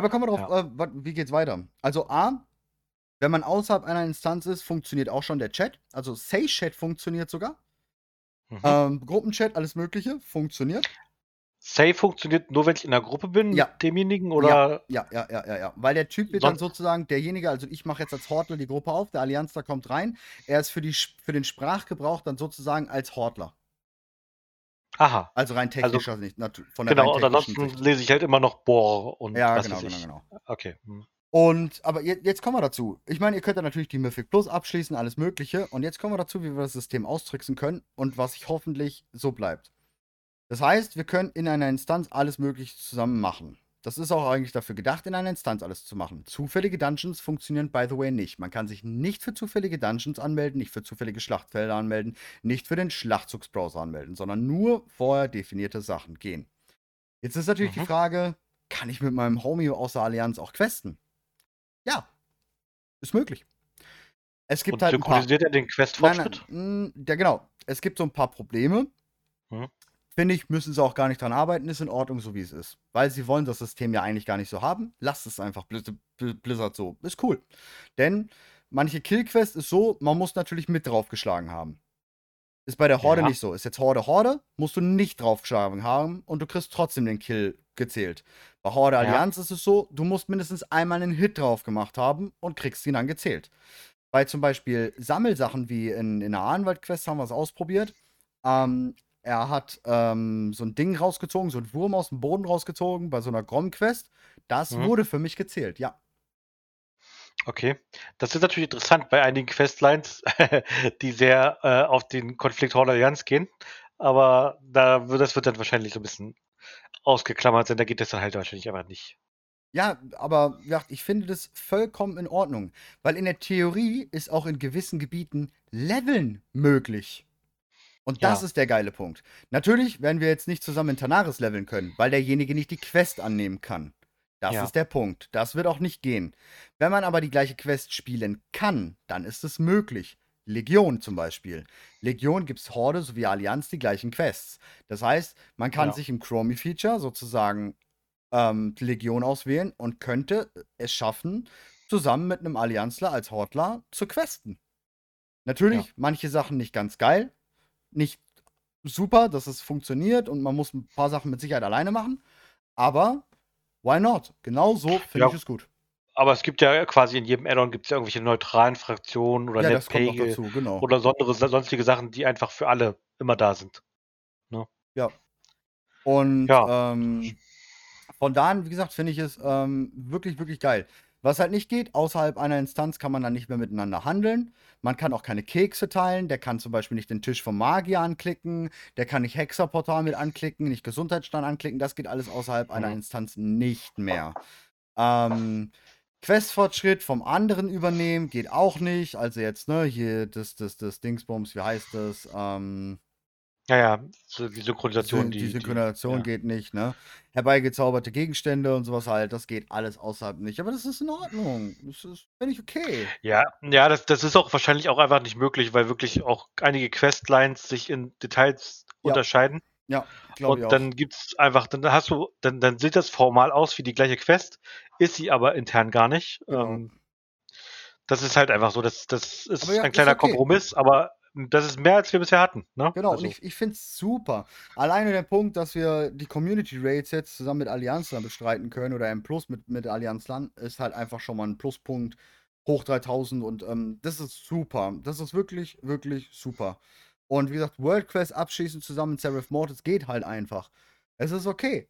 Aber kommen wir drauf, äh, wat- wie geht's weiter? Also A, wenn man außerhalb einer Instanz ist, funktioniert auch schon der Chat. Also Say Chat funktioniert sogar. Mhm. Ähm, Gruppenchat, alles Mögliche, funktioniert. Safe funktioniert nur, wenn ich in der Gruppe bin Ja. mit demjenigen oder Ja, ja, ja, ja, ja. Weil der Typ wird dann sozusagen derjenige, also ich mache jetzt als Hortler die Gruppe auf, der Allianzler kommt rein. Er ist für, die, für den Sprachgebrauch dann sozusagen als Hortler. Aha. Also rein technischer Sicht, natu- von der Genau, und ansonsten lese ich halt immer noch Bohr und Ja, was genau, genau, genau. Okay. hm. Und, aber jetzt, jetzt kommen wir dazu. Ich meine, ihr könnt ja natürlich die Mythic Plus abschließen, alles Mögliche. Und jetzt kommen wir dazu, wie wir das System austricksen können und was ich hoffentlich so bleibt. Das heißt, wir können in einer Instanz alles Mögliche zusammen machen. Das ist auch eigentlich dafür gedacht, in einer Instanz alles zu machen. Zufällige Dungeons funktionieren, by the way, nicht. Man kann sich nicht für zufällige Dungeons anmelden, nicht für zufällige Schlachtfelder anmelden, nicht für den Schlachtzugsbrowser anmelden, sondern nur vorher definierte Sachen gehen. Jetzt ist natürlich die Mhm. Frage, kann ich mit meinem Homie aus der Allianz auch questen? Ja, ist möglich. Es gibt Und halt synchronisiert er den Questfortschritt? mh, ja genau. Es gibt so ein paar Probleme. Mhm. Finde ich, müssen sie auch gar nicht dran arbeiten, ist in Ordnung, so wie es ist. Weil sie wollen das System ja eigentlich gar nicht so haben. Lasst es einfach Blizz- Bl- Blizzard so. Ist cool. Denn manche Killquest ist so, man muss natürlich mit draufgeschlagen haben. Ist bei der Horde Ja. nicht so. Ist jetzt Horde Horde, musst du nicht draufgeschlagen haben und du kriegst trotzdem den Kill gezählt. Bei Horde Ja. Allianz ist es so, du musst mindestens einmal einen Hit drauf gemacht haben und kriegst ihn dann gezählt. Bei zum Beispiel Sammelsachen wie in, in der Ahnwald-Quest haben wir es ausprobiert. Ähm, er hat ähm, so ein Ding rausgezogen, so ein Wurm aus dem Boden rausgezogen bei so einer Grom-Quest. Das Mhm. wurde für mich gezählt, ja. Okay. Das ist natürlich interessant bei einigen Questlines, die sehr äh, auf den Konflikt Horde Allianz gehen. Aber da, das wird dann wahrscheinlich so ein bisschen ausgeklammert sein. Da geht das dann halt wahrscheinlich einfach nicht. Ja, aber gesagt, ich finde das vollkommen in Ordnung. Weil in der Theorie ist auch in gewissen Gebieten Leveln möglich. Und das Ja. ist der geile Punkt. Natürlich werden wir jetzt nicht zusammen in Tanaris leveln können, weil derjenige nicht die Quest annehmen kann. Das Ja. ist der Punkt. Das wird auch nicht gehen. Wenn man aber die gleiche Quest spielen kann, dann ist es möglich. Legion zum Beispiel. Legion gibt es Horde sowie Allianz die gleichen Quests. Das heißt, man kann Ja. sich im Chromie-Feature sozusagen ähm, Legion auswählen und könnte es schaffen, zusammen mit einem Allianzler als Hortler zu questen. Natürlich, manche Sachen nicht ganz geil, nicht super, dass es funktioniert und man muss ein paar Sachen mit Sicherheit alleine machen, aber why not? Genau so finde Ja. ich es gut. Aber es gibt ja quasi in jedem Add-on gibt es ja irgendwelche neutralen Fraktionen oder ja, Netpegel dazu, genau. oder sondere, sonstige Sachen, die einfach für alle immer da sind. Und Ja. ähm, von da an, wie gesagt, finde ich es ähm, wirklich, wirklich geil. Was halt nicht geht, außerhalb einer Instanz kann man dann nicht mehr miteinander handeln. Man kann auch keine Kekse teilen. Der kann zum Beispiel nicht den Tisch vom Magier anklicken. Der kann nicht Hexerportal mit anklicken, nicht Gesundheitsstand anklicken. Das geht alles außerhalb einer. Instanz nicht mehr. Ähm, Questfortschritt vom anderen übernehmen geht auch nicht. Also jetzt, ne, hier das, das, das Dingsbums, wie heißt das? Ähm, Ja, ja, so die Synchronisation, Syn- die, die die, Synchronisation ja. geht nicht, ne? Herbeigezauberte Gegenstände und sowas halt, das geht alles außerhalb nicht. Aber das ist in Ordnung. Das ist, finde ich okay. Ja, ja, das, das ist auch wahrscheinlich auch einfach nicht möglich, weil wirklich auch einige Questlines sich in Details Ja, unterscheiden. Ja, glaube ich Und dann gibt's einfach, dann hast du, dann, dann sieht das formal aus wie die gleiche Quest, ist sie aber intern gar nicht. Genau. Ähm, das ist halt einfach so, das, das ist ja, ein ist kleiner okay. Kompromiss, aber das ist mehr, als wir bisher hatten. Ne? Genau, also, und ich, ich finde es super. Alleine der Punkt, dass wir die Community Raids jetzt zusammen mit Allianzlern bestreiten können oder M Plus mit, mit Allianzlern, ist halt einfach schon mal ein Pluspunkt. Hoch 3000 und ähm, das ist super. Das ist wirklich, wirklich super. Und wie gesagt, World Quest abschließen zusammen mit Seraph Mortis geht halt einfach. Es ist okay.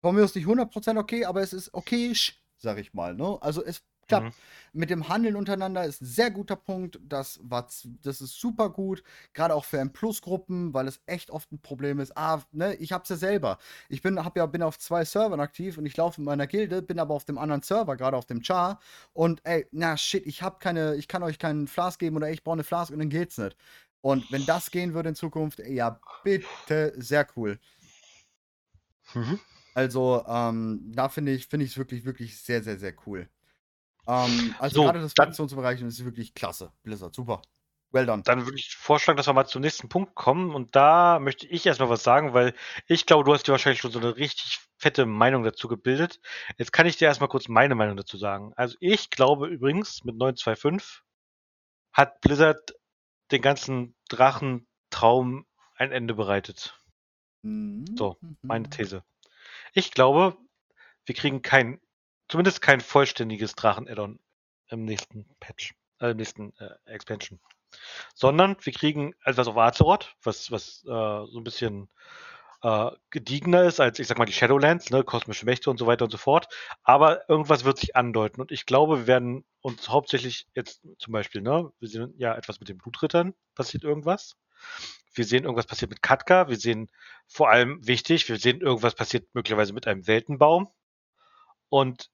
Von mir ist nicht 100% okay, aber es ist okayisch, sag ich mal. Ne? Also es klappt. Mhm. Mit dem Handeln untereinander ist ein sehr guter Punkt. Das, war, das ist super gut. Gerade auch für M-Plus-Gruppen, weil es echt oft ein Problem ist. Ah, ne, ich hab's ja selber. Ich bin, hab ja, bin auf zwei Servern aktiv und ich laufe in meiner Gilde, bin aber auf dem anderen Server, gerade auf dem Char. Und ey, na shit, ich hab keine, ich kann euch keinen Flask geben oder ich brauche eine Flask und dann geht's nicht. Und wenn das gehen würde in Zukunft, ey, ja, bitte, sehr cool. Mhm. Also, ähm, da finde ich finde ich es wirklich, wirklich sehr, sehr, sehr cool. Ähm, also So, gerade das Fraktionsbereich ist wirklich klasse. Blizzard, super. Well done. Dann würde ich vorschlagen, dass wir mal zum nächsten Punkt kommen. Und da möchte ich erstmal was sagen, weil ich glaube, du hast dir wahrscheinlich schon so eine richtig fette Meinung dazu gebildet. Jetzt kann ich dir erstmal kurz meine Meinung dazu sagen. Also ich glaube übrigens, mit 925 hat Blizzard den ganzen Drachentraum ein Ende bereitet. Mhm. So, Meine Mhm. These. Ich glaube, wir kriegen kein, zumindest kein vollständiges Drachen-Addon im nächsten Patch, äh, im nächsten äh, Expansion. Sondern wir kriegen etwas auf Azeroth, was, was äh, so ein bisschen äh, gediegener ist als, ich sag mal, die Shadowlands, ne, kosmische Mächte und so weiter und so fort. Aber irgendwas wird sich andeuten. Und ich glaube, wir werden uns hauptsächlich jetzt zum Beispiel, ne, wir sehen ja etwas mit den Blutrittern, passiert irgendwas. Wir sehen irgendwas passiert mit Katka. Wir sehen vor allem wichtig, wir sehen irgendwas passiert möglicherweise mit einem Weltenbaum. Und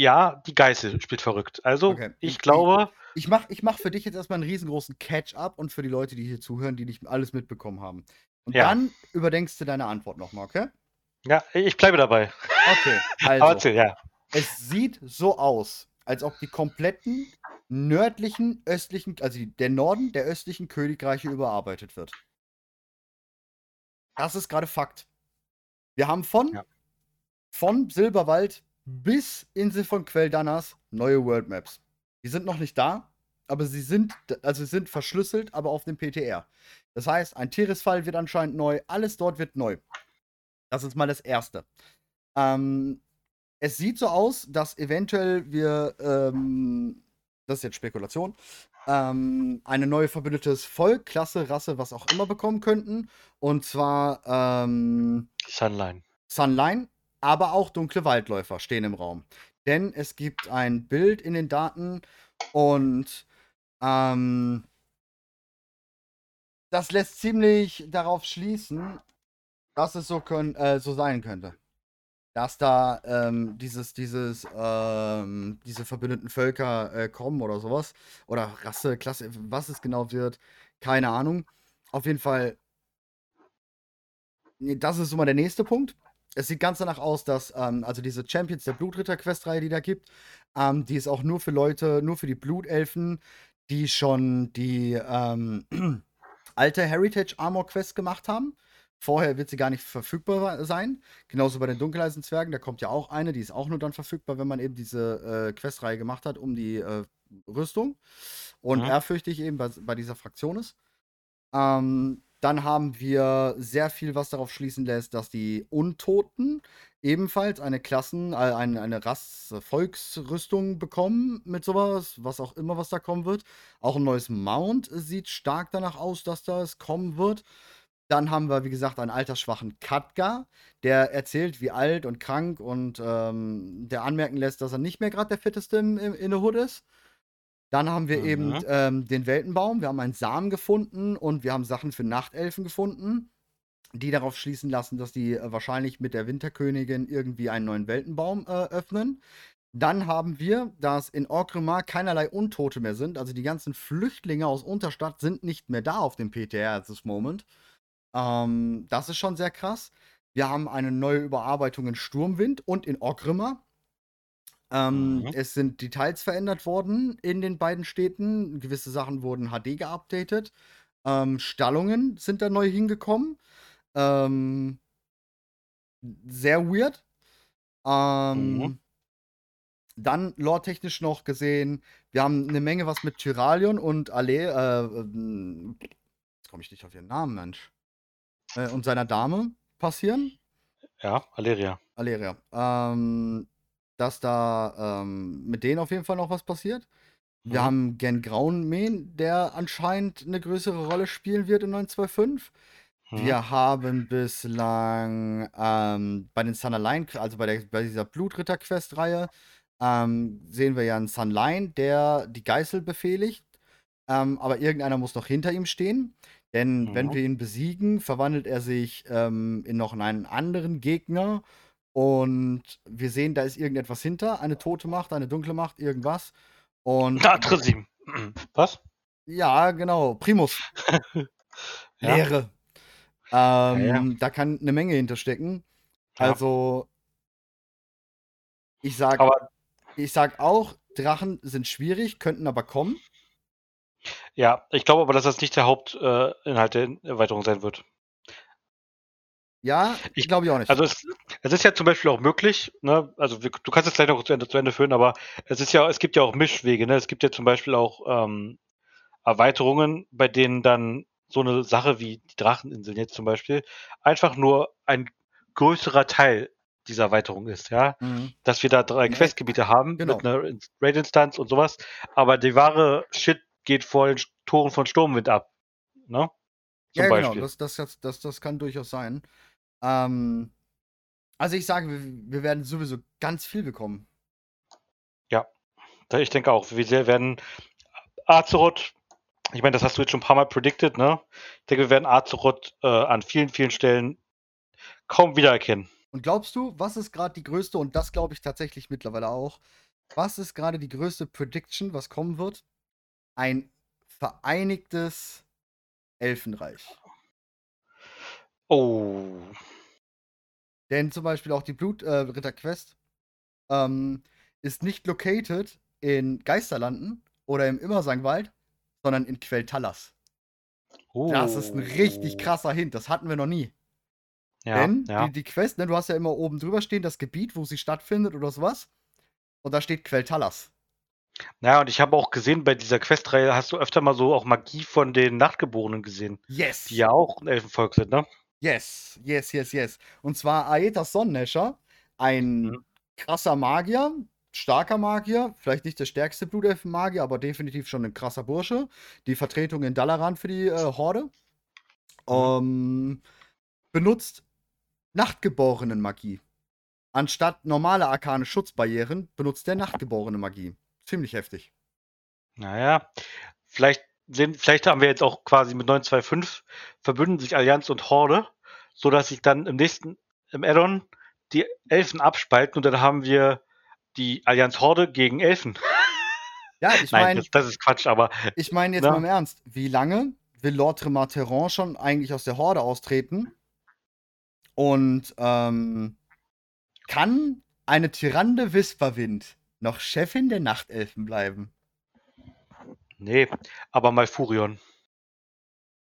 ja, die Geißel spielt verrückt. Also, Okay. ich glaube, Ich mach, ich mach für dich jetzt erstmal einen riesengroßen Catch-up und für die Leute, die hier zuhören, die nicht alles mitbekommen haben. Und Ja. dann überdenkst du deine Antwort nochmal, okay? ja, ich bleibe dabei. Okay, also. erzähl, ja. Es sieht so aus, als ob die kompletten nördlichen, östlichen, also der Norden der östlichen Königreiche überarbeitet wird. Das ist gerade Fakt. Wir haben von, Ja. von Silberwald bis Insel von Quel'Danas neue World Maps. Die sind noch nicht da, aber sie sind, also sie sind verschlüsselt, aber auf dem PTR. Das heißt, ein Tirisfall wird anscheinend neu, alles dort wird neu. Das ist mal das Erste. Ähm, es sieht so aus, dass eventuell wir, ähm, das ist jetzt Spekulation, ähm, eine neue verbündetes Volk, Klasse, Rasse, was auch immer bekommen könnten. Und zwar ähm, Sunline. Sunline, aber auch dunkle Waldläufer stehen im Raum. Denn es gibt ein Bild in den Daten und ähm, das lässt ziemlich darauf schließen, dass es so, können, äh, so sein könnte. Dass da ähm, dieses, dieses, ähm, diese verbündeten Völker äh, kommen oder sowas. Oder Rasse, Klasse, was es genau wird, keine Ahnung. Auf jeden Fall, das ist mal der nächste Punkt. Es sieht ganz danach aus, dass, ähm, also diese Champions der Blutritter-Questreihe, die da gibt, ähm, die ist auch nur für Leute, nur für die Blutelfen, die schon die ähm, alte Heritage Armor Quest gemacht haben. Vorher wird sie gar nicht verfügbar sein. Genauso bei den Dunkeleisenzwergen, da kommt ja auch eine, die ist auch nur dann verfügbar, wenn man eben diese äh, Questreihe gemacht hat um die äh, Rüstung. Und Mhm. ehrfürchtig eben bei, bei dieser Fraktion ist. Ähm, dann haben wir sehr viel, was darauf schließen lässt, dass die Untoten ebenfalls eine Klassen, äh, eine, eine Rasse Volksrüstung bekommen mit sowas, was auch immer, was da kommen wird. Auch ein neues Mount sieht stark danach aus, dass das kommen wird. Dann haben wir, wie gesagt, einen altersschwachen Katka, der erzählt, wie alt und krank und ähm, der anmerken lässt, dass er nicht mehr gerade der fitteste im, im, in der Hood ist. Dann haben wir Mhm. eben ähm, den Weltenbaum, wir haben einen Samen gefunden und wir haben Sachen für Nachtelfen gefunden, die darauf schließen lassen, dass die äh, wahrscheinlich mit der Winterkönigin irgendwie einen neuen Weltenbaum äh, öffnen. Dann haben wir, dass in Orgrimmar keinerlei Untote mehr sind. Also die ganzen Flüchtlinge aus Unterstadt sind nicht mehr da auf dem PTR at this moment. Ähm, das ist schon sehr krass. Wir haben eine neue Überarbeitung in Sturmwind und in Orgrimmar. Ähm, Mhm. Es sind Details verändert worden in den beiden Städten. Gewisse Sachen wurden HD geupdatet. Ähm, Stallungen sind da neu hingekommen. Ähm, sehr weird. Ähm, Mhm. Dann lore-technisch noch gesehen, wir haben eine Menge was mit Tyralion und Ale, äh, ähm, jetzt komme ich nicht auf ihren Namen, Mensch. Äh, und seiner Dame passieren. Ja, Aleria. Aleria. Ähm, dass da ähm, mit denen auf jeden Fall noch was passiert. Wir Mhm. haben Gen Graunmen, der anscheinend eine größere Rolle spielen wird in 925. Mhm. Wir haben bislang ähm, bei den Sun Align, also bei, der, bei dieser Blutritter-Quest-Reihe, ähm, sehen wir ja einen Sunline, der die Geißel befehligt. Ähm, aber irgendeiner muss noch hinter ihm stehen. Denn Mhm. wenn wir ihn besiegen, verwandelt er sich ähm, in noch einen anderen Gegner. Und wir sehen, da ist irgendetwas hinter. Eine tote Macht, eine dunkle Macht, irgendwas. Und Na, Tresim. Was? ja, genau. Primus. Ja. Leere. Ähm, ja. Da kann eine Menge hinterstecken. Ja. Also, ich sag, Aber ich sag auch, Drachen sind schwierig, könnten aber kommen. ja, ich glaube aber, dass das nicht der Hauptinhalt äh, der Erweiterung sein wird. Ja, Ich- glaube ich auch nicht. Also es, es ist ja zum Beispiel auch möglich, ne? also wir, du kannst es gleich noch zu Ende, zu Ende führen, aber es ist ja, es gibt ja auch Mischwege, ne? Es gibt ja zum Beispiel auch ähm, Erweiterungen, bei denen dann so eine Sache wie die Dracheninseln jetzt zum Beispiel einfach nur ein größerer Teil dieser Erweiterung ist, ja. Mhm. Dass wir da drei Ja, Questgebiete haben genau. mit einer Raid-Instanz und sowas, aber die wahre Shit geht vor den Toren von Sturmwind ab, ne? Zum Ja, Beispiel. genau, das, das, das, das kann durchaus sein. Ähm, also ich sage, wir, wir werden sowieso ganz viel bekommen. Da- Ich denke auch, wir werden Azeroth, ich meine, das hast du jetzt schon ein paar Mal predicted, ne? Ich denke, wir werden Azeroth äh, an vielen, vielen Stellen kaum wiedererkennen. Und glaubst du, was ist gerade die größte, und das glaube ich tatsächlich mittlerweile auch, was ist gerade die größte Prediction, was kommen wird? Ein vereinigtes Elfenreich. Oh. Denn zum Beispiel auch die Blutritter-Quest ähm, ist nicht located in Geisterlanden oder im Immersangwald, sondern in Queltalas. oh. Das ist ein richtig krasser Hint, das hatten wir noch nie. Ja, Denn ja. die, die Quest, ne, du hast ja immer oben drüber stehen, das Gebiet, wo sie stattfindet oder sowas. Und da steht Queltalas. Naja, und ich habe auch gesehen, bei dieser Questreihe hast du öfter mal so auch Magie von den Nachtgeborenen gesehen, Yes! die ja auch ein Elfenvolk sind, ne? Yes, yes, yes, yes. Und zwar Aetas Sonnennäscher, ein Mhm. krasser Magier, starker Magier, vielleicht nicht der stärkste Blutelfenmagier, aber definitiv schon ein krasser Bursche. Die Vertretung in Dalaran für die äh, Horde. Ähm, benutzt nachtgeborenen Magie. Anstatt normale arkane Schutzbarrieren benutzt der nachtgeborene Magie. Ziemlich heftig. Naja, vielleicht, sehen, vielleicht haben wir jetzt auch quasi mit 925 verbünden sich Allianz und Horde, so dass sich dann im nächsten, im Addon die Elfen abspalten und dann haben wir die Allianz Horde gegen Elfen. Ja, ich meine, das, das ist Quatsch, aber ich meine jetzt Na? mal im Ernst, wie lange will Lord Tremateron schon eigentlich aus der Horde austreten? Und ähm, kann eine Tyrande Wisperwind noch Chefin der Nachtelfen bleiben? Nee, aber mal Furion.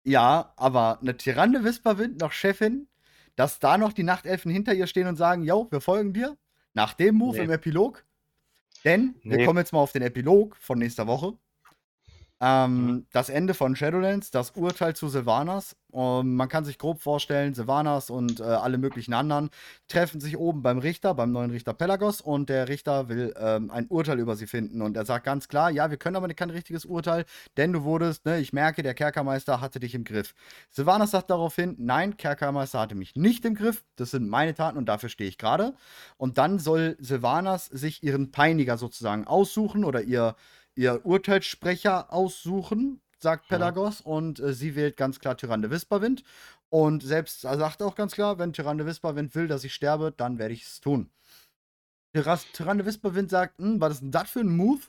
Ja, aber eine Tyrande Wisperwind noch Chefin, dass da noch die Nachtelfen hinter ihr stehen und sagen, yo, wir folgen dir, nach dem Move Nee. im Epilog. Denn, wir Nee. kommen jetzt mal auf den Epilog von nächster Woche. Ähm, Mhm. Das Ende von Shadowlands, das Urteil zu Sylvanas. Ähm, man kann sich grob vorstellen, Sylvanas und äh, alle möglichen anderen treffen sich oben beim Richter, beim neuen Richter Pelagos und der Richter will ähm, ein Urteil über sie finden. Und er sagt ganz klar, ja, wir können aber kein richtiges Urteil, denn du wurdest, ne, ich merke, der Kerkermeister hatte dich im Griff. Sylvanas sagt daraufhin, nein, Kerkermeister hatte mich nicht im Griff, das sind meine Taten und dafür stehe ich gerade. Und dann soll Sylvanas sich ihren Peiniger sozusagen aussuchen oder ihr, ihr Urteilssprecher aussuchen, sagt Ja. Pelagos. Und äh, sie wählt ganz klar Tyrande Wisperwind. Und selbst er sagt auch ganz klar, wenn Tyrande Wisperwind will, dass ich sterbe, dann werde ich es tun. Tyrande Wisperwind sagt, hm, was ist denn das für ein Move?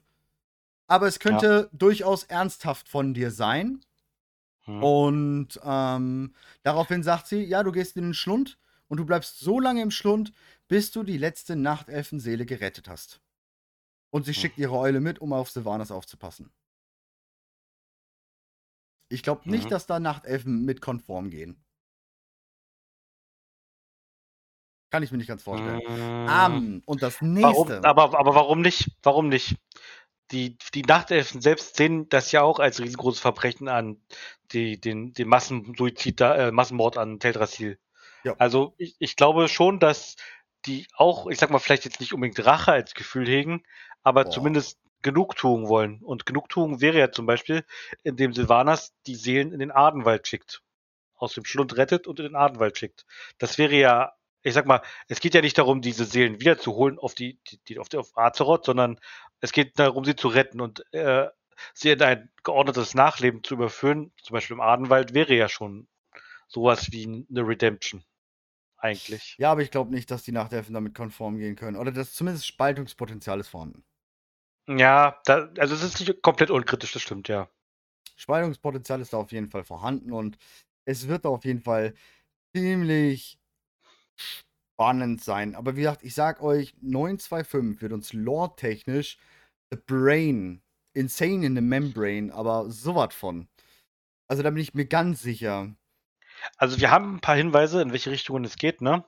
Aber es könnte durchaus ernsthaft von dir sein. Hm. Und ähm, daraufhin sagt sie, ja, du gehst in den Schlund und du bleibst so lange im Schlund, bis du die letzte Nachtelfenseele gerettet hast. Und sie schickt ihre Eule mit, um auf Sylvanas aufzupassen. Ich glaube nicht, Mhm. dass da Nachtelfen mit konform gehen. Kann ich mir nicht ganz vorstellen. Mm, Ähm, und das warum, nächste. aber, aber warum nicht? Warum nicht? Die, die Nachtelfen selbst sehen das ja auch als riesengroßes Verbrechen an, die, den, den Massensuizid, äh, Massenmord an Teldrassil. Ja. Also ich, ich glaube schon, dass die auch, ich sag mal, vielleicht jetzt nicht unbedingt Rache als Gefühl hegen, aber Boah. zumindest Genugtuung wollen. Und Genugtuung wäre ja zum Beispiel, indem Silvanas die Seelen in den Adenwald schickt. Aus dem Schlund rettet und in den Adenwald schickt. Das wäre ja ich sag mal, es geht ja nicht darum, diese Seelen wiederzuholen auf die, die, die auf, die, auf Azeroth, sondern es geht darum, sie zu retten und äh, sie in ein geordnetes Nachleben zu überführen, zum Beispiel im Adenwald, wäre ja schon sowas wie eine Redemption. Eigentlich. Ja, aber ich glaube nicht, dass die Nachtelfen damit konform gehen können. Oder dass zumindest Spaltungspotenzial ist vorhanden. Ja, da, also es ist nicht komplett unkritisch, das stimmt, ja. Spaltungspotenzial ist da auf jeden Fall vorhanden und es wird auf jeden Fall ziemlich spannend sein. Aber wie gesagt, ich sag euch, 925 wird uns lore-technisch The Brain, insane in the Membrane, aber sowas von. Also da bin ich mir ganz sicher. Also wir haben ein paar Hinweise, in welche Richtungen es geht, ne?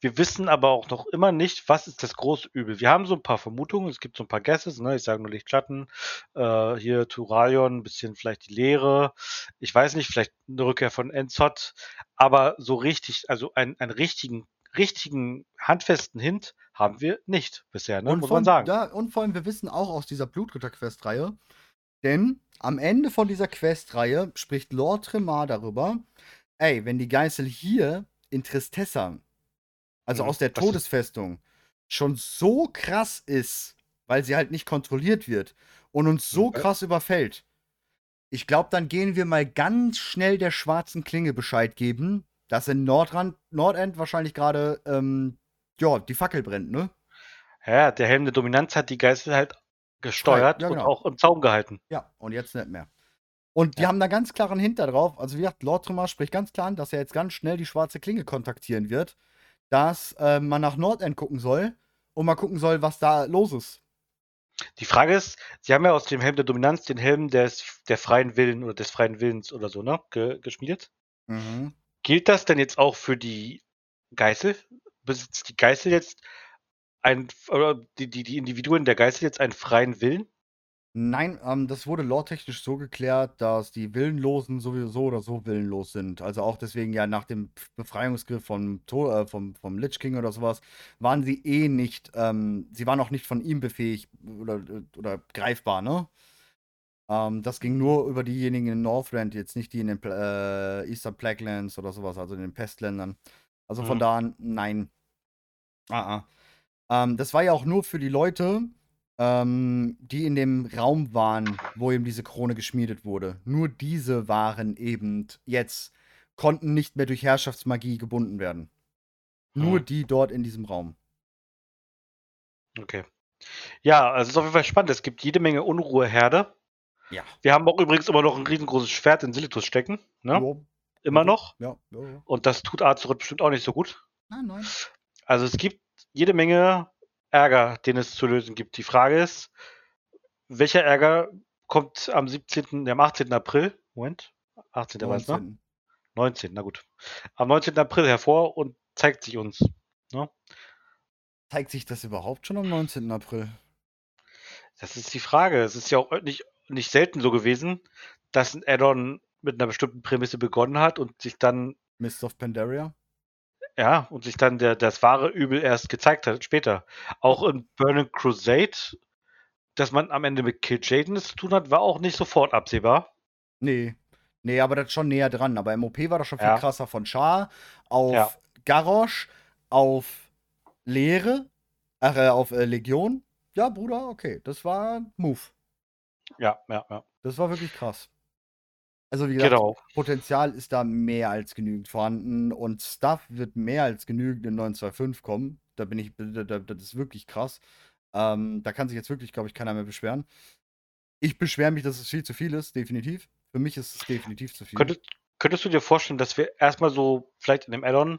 Wir wissen aber auch noch immer nicht, was ist das große Übel. Wir haben so ein paar Vermutungen, es gibt so ein paar Guesses, ne? Ich sage nur Lichtschatten, äh, hier Turalion, ein bisschen vielleicht die Leere, ich weiß nicht, vielleicht eine Rückkehr von Enzot, aber so richtig, also einen, einen richtigen, richtigen, handfesten Hint haben wir nicht bisher, ne? Und Muss vor, man sagen. Ja, und vor allem, wir wissen auch aus dieser Blutritter-Quest-Reihe, denn am Ende von dieser Quest-Reihe spricht Lord Tremar darüber, ey, wenn die Geißel hier in Tristessa, also Mhm, aus der Todesfestung, schon so krass ist, weil sie halt nicht kontrolliert wird und uns so Mhm. krass überfällt, ich glaube, dann gehen wir mal ganz schnell der schwarzen Klinge Bescheid geben, dass in Nordrand, Nordend wahrscheinlich gerade, ähm, ja, die Fackel brennt, ne? Ja, der Helm der Dominanz hat die Geißel halt gesteuert ja, und genau. auch im Zaum gehalten. Ja, und jetzt nicht mehr. Und die Ja. haben da ganz klaren Hinter drauf. Also, wie gesagt, Lord Tremar spricht ganz klar an, dass er jetzt ganz schnell die schwarze Klinge kontaktieren wird, dass äh, man nach Nordend gucken soll und mal gucken soll, was da los ist. Die Frage ist, Sie haben ja aus dem Helm der Dominanz den Helm des, der freien Willen oder des freien Willens oder so, ne, ge, geschmiedet. Mhm. Gilt das denn jetzt auch für die Geißel? Besitzt die Geißel jetzt ein, oder die, die, die Individuen der Geißel jetzt einen freien Willen? Nein, ähm, das wurde lore-technisch so geklärt, dass die Willenlosen sowieso oder so willenlos sind. Also auch deswegen ja nach dem Befreiungsgriff vom, To- äh, vom, vom Lich King oder sowas, waren sie eh nicht, ähm, sie waren auch nicht von ihm befähigt oder, oder greifbar, ne? Ähm, das ging nur über diejenigen in Northrend, jetzt nicht die in den äh, Eastern Plaguelands oder sowas, also in den Pestländern. Also von Mhm. da an, nein. Ah, ah. Ähm, das war ja auch nur für die Leute, ähm, die in dem Raum waren, wo eben diese Krone geschmiedet wurde. Nur diese waren eben jetzt, konnten nicht mehr durch Herrschaftsmagie gebunden werden. Nur Hm. die dort in diesem Raum. Okay. Ja, also es ist auf jeden Fall spannend. Es gibt jede Menge Unruheherde. Ja. Wir haben auch übrigens immer noch ein riesengroßes Schwert in Silitus stecken. Ne? Jo, Immer Mhm. noch. ja, ja. Und das tut Azeroth bestimmt auch nicht so gut. Nein, nein. Also es gibt jede Menge Ärger, den es zu lösen gibt. Die Frage ist, welcher Ärger kommt am 17., am 18. April? Moment. 18. war es, ne? 19. 19. Na gut. Am 19. April hervor und zeigt sich uns. Ne? Zeigt sich das überhaupt schon am 19. April? Das ist die Frage. Es ist ja auch nicht, nicht selten so gewesen, dass ein Addon mit einer bestimmten Prämisse begonnen hat und sich dann, Mist of Pandaria? Ja, und sich dann der, das wahre Übel erst gezeigt hat, später. Auch in Burning Crusade, dass man am Ende mit Kill Jaden es zu tun hat, war auch nicht sofort absehbar. Nee. Nee, aber das ist schon näher dran. Aber im OP war das schon viel Ja. krasser von Char auf Ja. Garrosh, auf Leere, ach, äh, auf äh, Legion. Ja, Bruder, okay. Das war ein Move. Ja, ja, ja. Das war wirklich krass. Also, wie gesagt, Genau. Potenzial ist da mehr als genügend vorhanden und Stuff wird mehr als genügend in 925 kommen. Da bin ich, da, da, das ist wirklich krass. Ähm, da kann sich jetzt wirklich, glaube ich, keiner mehr beschweren. Ich beschwere mich, dass es viel zu viel ist, definitiv. Für mich ist es definitiv zu viel. Könntest, könntest du dir vorstellen, dass wir erstmal so vielleicht in dem Addon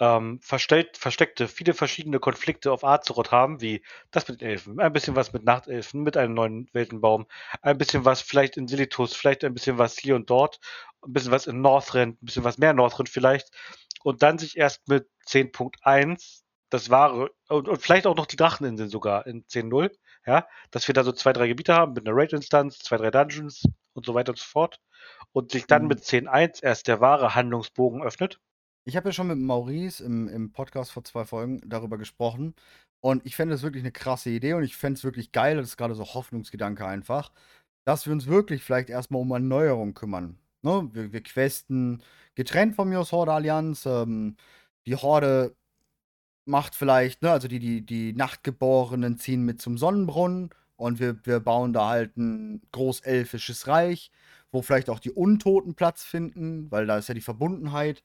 ähm, verstellt, versteckte viele verschiedene Konflikte auf Azeroth haben, wie das mit den Elfen, ein bisschen was mit Nachtelfen, mit einem neuen Weltenbaum, ein bisschen was vielleicht in Silitus, vielleicht ein bisschen was hier und dort, ein bisschen was in Northrend, ein bisschen was mehr Northrend vielleicht und dann sich erst mit 10.1 das wahre und, und vielleicht auch noch die Dracheninseln sogar in 10.0, ja, dass wir da so zwei, drei Gebiete haben mit einer Raid-Instanz, zwei, drei Dungeons und so weiter und so fort und sich dann Mhm. mit 10.1 erst der wahre Handlungsbogen öffnet. Ich habe ja schon mit Maurice im, im Podcast vor zwei Folgen darüber gesprochen. Und ich fände das wirklich eine krasse Idee und ich fände es wirklich geil, das ist gerade so Hoffnungsgedanke einfach, dass wir uns wirklich vielleicht erstmal um Erneuerung kümmern. Ne? Wir, wir questen getrennt von mir aus Horde Allianz. Ähm, die Horde macht vielleicht, ne, also die, die, die Nachtgeborenen ziehen mit zum Sonnenbrunnen und wir, wir bauen da halt ein großelfisches Reich, wo vielleicht auch die Untoten Platz finden, weil da ist ja die Verbundenheit,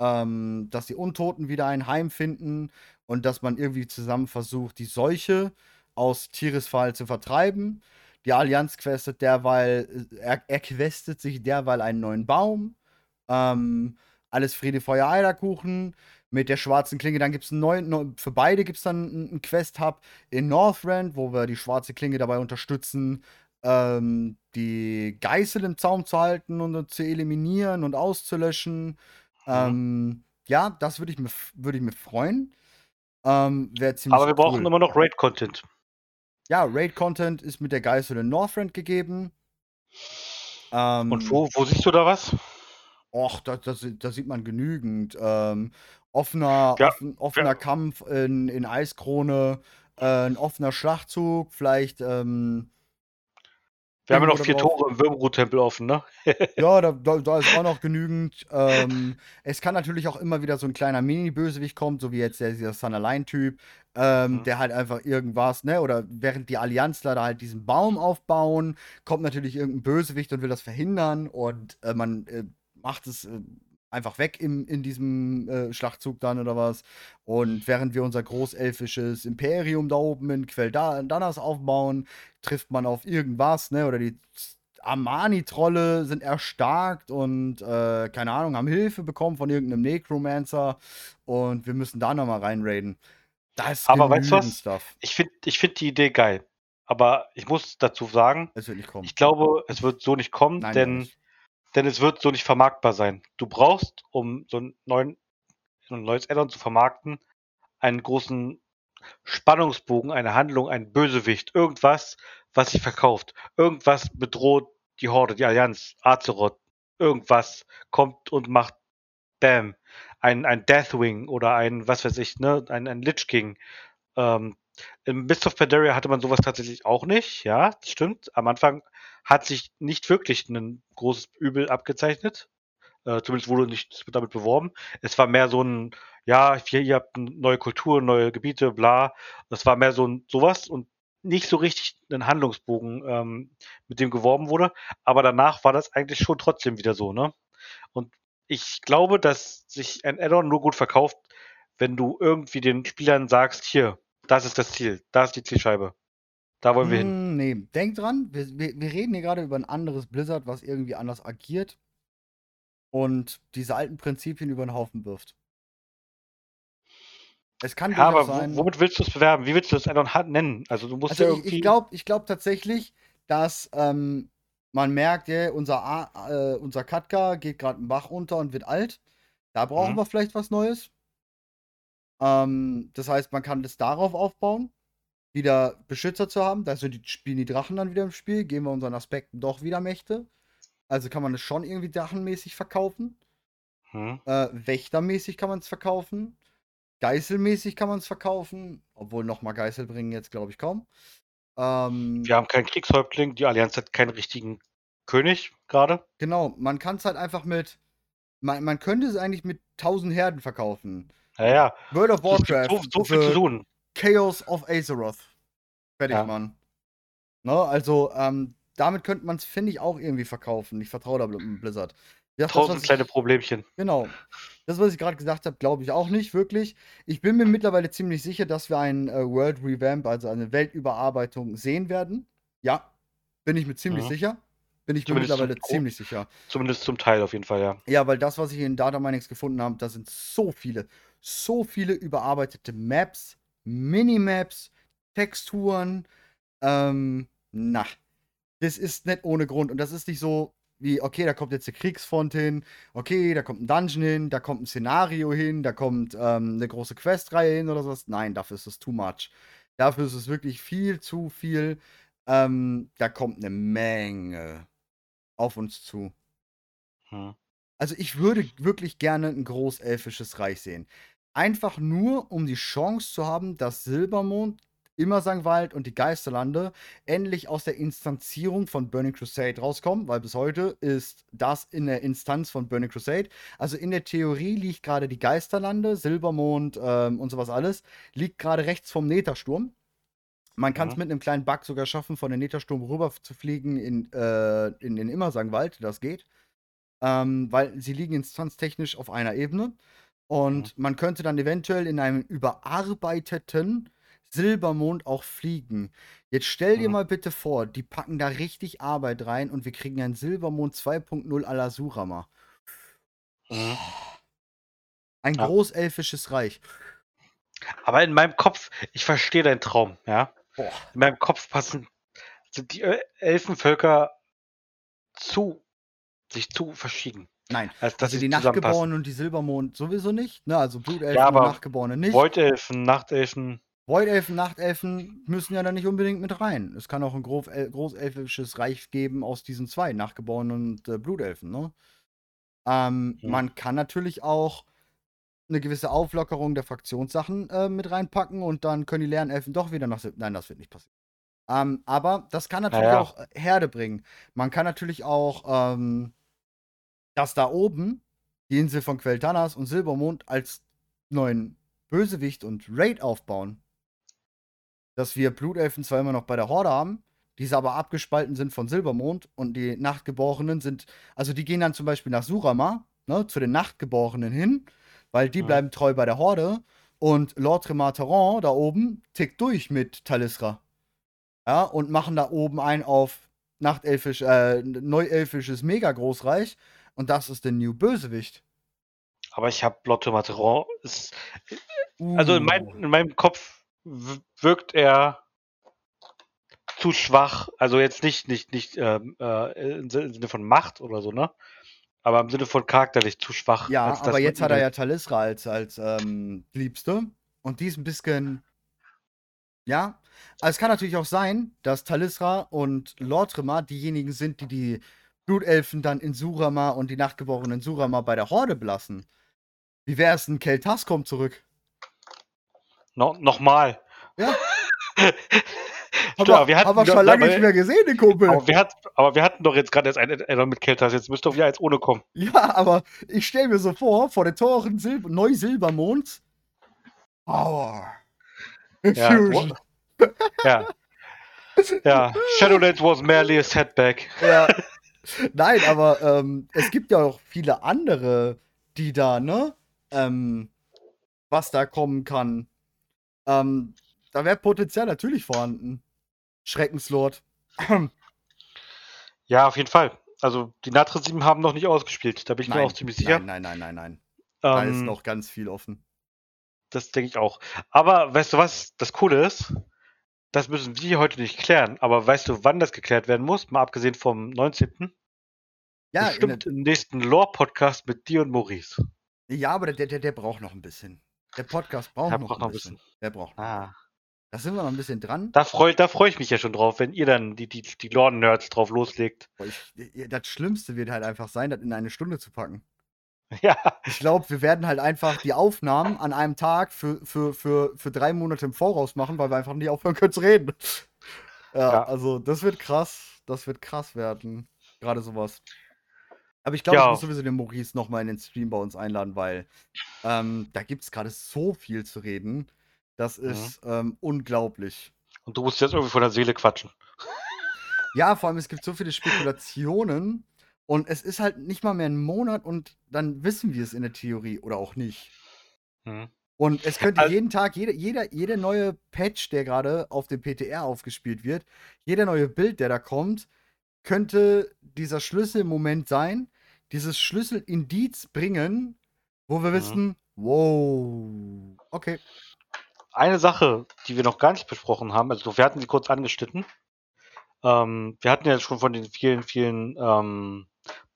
ähm, dass die Untoten wieder ein Heim finden und dass man irgendwie zusammen versucht, die Seuche aus Tirisfall zu vertreiben. Die Allianz questet derweil, äh, er, er questet sich derweil einen neuen Baum. Ähm, alles Friede, Feuer, Eierkuchen mit der schwarzen Klinge. Dann gibt es einen neuen, für beide gibt es dann einen Quest-Hub in Northrend, wo wir die schwarze Klinge dabei unterstützen, ähm, die Geißel im Zaum zu halten und zu eliminieren und auszulöschen. Ähm, ja, das würde ich, mir, würd ich mir freuen. Ähm, Aber wir brauchen immer noch Raid-Content. Ja, Raid-Content ist mit der Geißel in Northrend gegeben. Ähm, und wo, wo siehst du da was? Och, da, da, da sieht man genügend. Ähm, offener, ja, offen, offener ja. Kampf in, in Eiskrone, äh, ein offener Schlachtzug, vielleicht. Ähm, wir haben ja noch vier drauf. Tore im Würmrut-Tempel offen, ne? ja, da, da, da, ist auch noch genügend. Ähm, es kann natürlich auch immer wieder so ein kleiner Mini-Bösewicht kommen, so wie jetzt der, dieser Sun-Align-Typ, ähm, mhm. der halt einfach irgendwas, ne? Oder während die Allianzler da halt diesen Baum aufbauen, kommt natürlich irgendein Bösewicht und will das verhindern und äh, man äh, macht es. Äh, einfach weg im, in diesem äh, Schlachtzug dann oder was. Und während wir unser großelfisches Imperium da oben in Quell Danas aufbauen, trifft man auf irgendwas, ne? Oder die Armani-Trolle sind erstarkt und äh, keine Ahnung, haben Hilfe bekommen von irgendeinem Necromancer und wir müssen da nochmal reinraiden. Das ist Aber weißt du was? Stuff. Ich finde ich find die Idee geil. Aber ich muss dazu sagen, nicht ich glaube, es wird so nicht kommen, Nein, denn denn es wird so nicht vermarktbar sein. Du brauchst, um so einen neuen, ein neues Addon zu vermarkten, einen großen Spannungsbogen, eine Handlung, ein Bösewicht, irgendwas, was sich verkauft. Irgendwas bedroht die Horde, die Allianz, Azeroth. Irgendwas kommt und macht Bam. Ein, ein Deathwing oder ein, was weiß ich, ne, ein, ein Lich King. Ähm, Im Mist of Pandaria hatte man sowas tatsächlich auch nicht, ja, das stimmt. Am Anfang hat sich nicht wirklich ein großes Übel abgezeichnet. Äh, zumindest wurde nicht damit beworben. Es war mehr so ein, ja, hier, ihr habt neue Kultur, neue Gebiete, bla. Das war mehr so ein sowas und nicht so richtig ein Handlungsbogen, ähm, mit dem geworben wurde. Aber danach war das eigentlich schon trotzdem wieder so, ne? Und ich glaube, dass sich ein Addon nur gut verkauft, wenn du irgendwie den Spielern sagst, hier, das ist das Ziel, da ist die Zielscheibe. Da wollen wir hin. Hm, nee, denk dran, wir, wir, wir reden hier gerade über ein anderes Blizzard, was irgendwie anders agiert und diese alten Prinzipien über den Haufen wirft. Es kann ja, aber sein, womit willst du es bewerben? Wie willst du das Addon nennen? Also du musst also ja irgendwie. Ich, glaube ich glaub tatsächlich, dass ähm, man merkt, ja, unser, äh, unser Katka geht gerade einen Bach runter und wird alt. Da brauchen mhm. wir vielleicht was Neues. Ähm, das heißt, man kann das darauf aufbauen wieder Beschützer zu haben. Da sind die, spielen die Drachen dann wieder im Spiel, geben wir unseren Aspekten doch wieder Mächte. Also kann man es schon irgendwie drachenmäßig verkaufen. Hm. Äh, Wächtermäßig kann man es verkaufen. Geißelmäßig kann man es verkaufen. Obwohl nochmal Geißel bringen jetzt, glaube ich, kaum. Ähm, wir haben keinen Kriegshäuptling, die Allianz hat keinen richtigen König gerade. Genau, man kann es halt einfach mit. Man, man könnte es eigentlich mit 1000 Herden verkaufen. Ja, ja. World of Warcraft. So, so viel zu tun. Chaos of Azeroth. Fertig, ja. Mann. Ne, also, ähm, damit könnte man es, finde ich, auch irgendwie verkaufen. Ich vertraue da Blizzard. Ja, Tausend das, kleine Problemchen. Genau. Das, was ich gerade gesagt habe, glaube ich auch nicht wirklich. Ich bin mir mittlerweile ziemlich sicher, dass wir ein äh, World Revamp, also eine Weltüberarbeitung, sehen werden. Ja, bin ich mir ziemlich mhm. sicher. Bin ich mir mittlerweile ziemlich sicher. Zumindest zum Teil auf jeden Fall, ja. Ja, weil das, was ich in Data Minings gefunden habe, da sind so viele, so viele überarbeitete Maps, Minimaps, Texturen. Ähm, na, das ist nicht ohne Grund. Und das ist nicht so wie, okay, da kommt jetzt eine Kriegsfront hin, okay, da kommt ein Dungeon hin, da kommt ein Szenario hin, da kommt ähm, eine große Questreihe hin oder sowas. Nein, dafür ist es too much. Dafür ist es wirklich viel zu viel. Ähm, da kommt eine Menge auf uns zu. Hm. Also ich würde wirklich gerne ein großelfisches Reich sehen. Einfach nur, um die Chance zu haben, dass Silbermond Immersangwald und die Geisterlande endlich aus der Instanzierung von Burning Crusade rauskommen, weil bis heute ist das in der Instanz von Burning Crusade. Also in der Theorie liegt gerade die Geisterlande, Silbermond ähm, und sowas alles, liegt gerade rechts vom Netersturm. Man kann es Mhm. mit einem kleinen Bug sogar schaffen, von den Netersturm rüber zu fliegen in, äh, in den Immersangwald. Das geht. Ähm, weil sie liegen instanztechnisch auf einer Ebene. Und man könnte dann eventuell in einem überarbeiteten Silbermond auch fliegen. Jetzt stell dir mal bitte vor, die packen da richtig Arbeit rein und wir kriegen einen Silbermond 2.0 à la Surama. Mhm. Ein Ja. großelfisches Reich. Aber in meinem Kopf, ich verstehe deinen Traum, ja. Boah. In meinem Kopf passen sind die El- Elfenvölker zu sich zu verschieden. Nein. Also sie die. Nachtgeborenen und die Silbermond sowieso nicht. Ne? Also Blutelfen Ja, und Nachtgeborene nicht. Voidelfen, Nachtelfen. Voidelfen, Nachtelfen müssen ja da nicht unbedingt mit rein. Es kann auch ein groß, großelfisches Reich geben aus diesen zwei, Nachgeborenen und äh, Blutelfen. Ne? Ähm, Hm. Man kann natürlich auch eine gewisse Auflockerung der Fraktionssachen äh, mit reinpacken und dann können die Lernelfen doch wieder nach. Nein, das wird nicht passieren. Ähm, aber das kann natürlich Naja. auch äh, Herde bringen. Man kann natürlich auch ähm, das da oben, die Insel von Queltanas und Silbermond, als neuen Bösewicht und Raid aufbauen. Dass wir Blutelfen zwar immer noch bei der Horde haben, diese aber abgespalten sind von Silbermond und die Nachtgeborenen sind, also die gehen dann zum Beispiel nach Surama, ne, zu den Nachtgeborenen hin, weil die Mhm. bleiben treu bei der Horde und Lord Remateron da oben tickt durch mit Talisra. Ja, und machen da oben ein auf Nachtelfisch, äh, neuelfisches Mega-Großreich und das ist der New Bösewicht. Aber ich habe Lotte Materon. Ist, also in, mein, in meinem Kopf wirkt er zu schwach. Also jetzt nicht, nicht, nicht ähm, äh, im Sin- im Sinne von Macht oder so, ne? Aber im Sinne von charakterlich zu schwach. Ja, aber jetzt hat er ja Talisra als, als ähm, Liebste. Und die ist ein bisschen. Ja. Also es kann natürlich auch sein, dass Talisra und Lortrema diejenigen sind, die die Blutelfen dann in Surama und die Nachtgeborenen Surama bei der Horde belassen. Wie wäre es, ein Keltas kommt zurück? No, Nochmal. Ja. Klar, aber wir hatten doch- schon lange nicht mehr gesehen, den Kumpel. Aber wir, hat, aber wir hatten doch jetzt gerade erst ein Addon mit Keltas. Jetzt müsste doch wieder eins ohne kommen. Ja, aber ich stelle mir so vor, vor den Toren Sil Neu-Silbermonds. Power. Ja, Infusion. Ja. ja. Shadowlands was merely a setback. Ja. Nein, aber ähm, es gibt ja auch viele andere, die da, ne? Ähm, was da kommen kann. Ähm, da wäre Potenzial natürlich vorhanden. Schreckenslord. Ja, auf jeden Fall. Also die Natre 7 haben noch nicht ausgespielt. Da bin ich mir auch ziemlich sicher. Nein, nein, nein, nein, nein. Da ist Ähm, noch ganz viel offen. Das denke ich auch. Aber weißt du was? Das Coole ist, das müssen wir heute nicht klären. Aber weißt du, wann das geklärt werden muss? Mal abgesehen vom 19. Ja, Bestimmt im nächsten Lore-Podcast mit dir und Maurice. ja aber der, der, der braucht noch ein bisschen. Der Podcast braucht, Der noch, braucht ein noch ein bisschen. Der braucht noch. Ah. Da sind wir noch ein bisschen dran. Da freue da freu ich mich ja schon drauf, wenn ihr dann die, die, die Lore-Nerds drauf loslegt. Das Schlimmste wird halt einfach sein, das in eine Stunde zu packen. Ja, Ich glaube, wir werden halt einfach die Aufnahmen an einem Tag für, für, für, für drei Monate im Voraus machen, weil wir einfach nicht aufhören können zu reden. Ja, Ja. also das wird krass. Das wird krass werden. Gerade sowas. Aber ich glaube, Ja. ich muss sowieso den Maurice nochmal in den Stream bei uns einladen, weil ähm, da gibt es gerade so viel zu reden. Das Mhm. ist ähm, unglaublich. und du musst jetzt irgendwie von der Seele quatschen. Ja, vor allem, es gibt so viele Spekulationen und es ist halt nicht mal mehr ein Monat und dann wissen wir es in der Theorie oder auch nicht. Hm. Und es könnte Also- jeden Tag, jeder, jeder, jeder neue Patch, der gerade auf dem PTR aufgespielt wird, jeder neue Bild, der da kommt, könnte dieser Schlüsselmoment sein, dieses Schlüsselindiz bringen, wo wir Mhm. wissen, wow, okay. Eine Sache, die wir noch gar nicht besprochen haben, also wir hatten sie kurz angeschnitten. Ähm, wir hatten ja schon von den vielen, vielen ähm,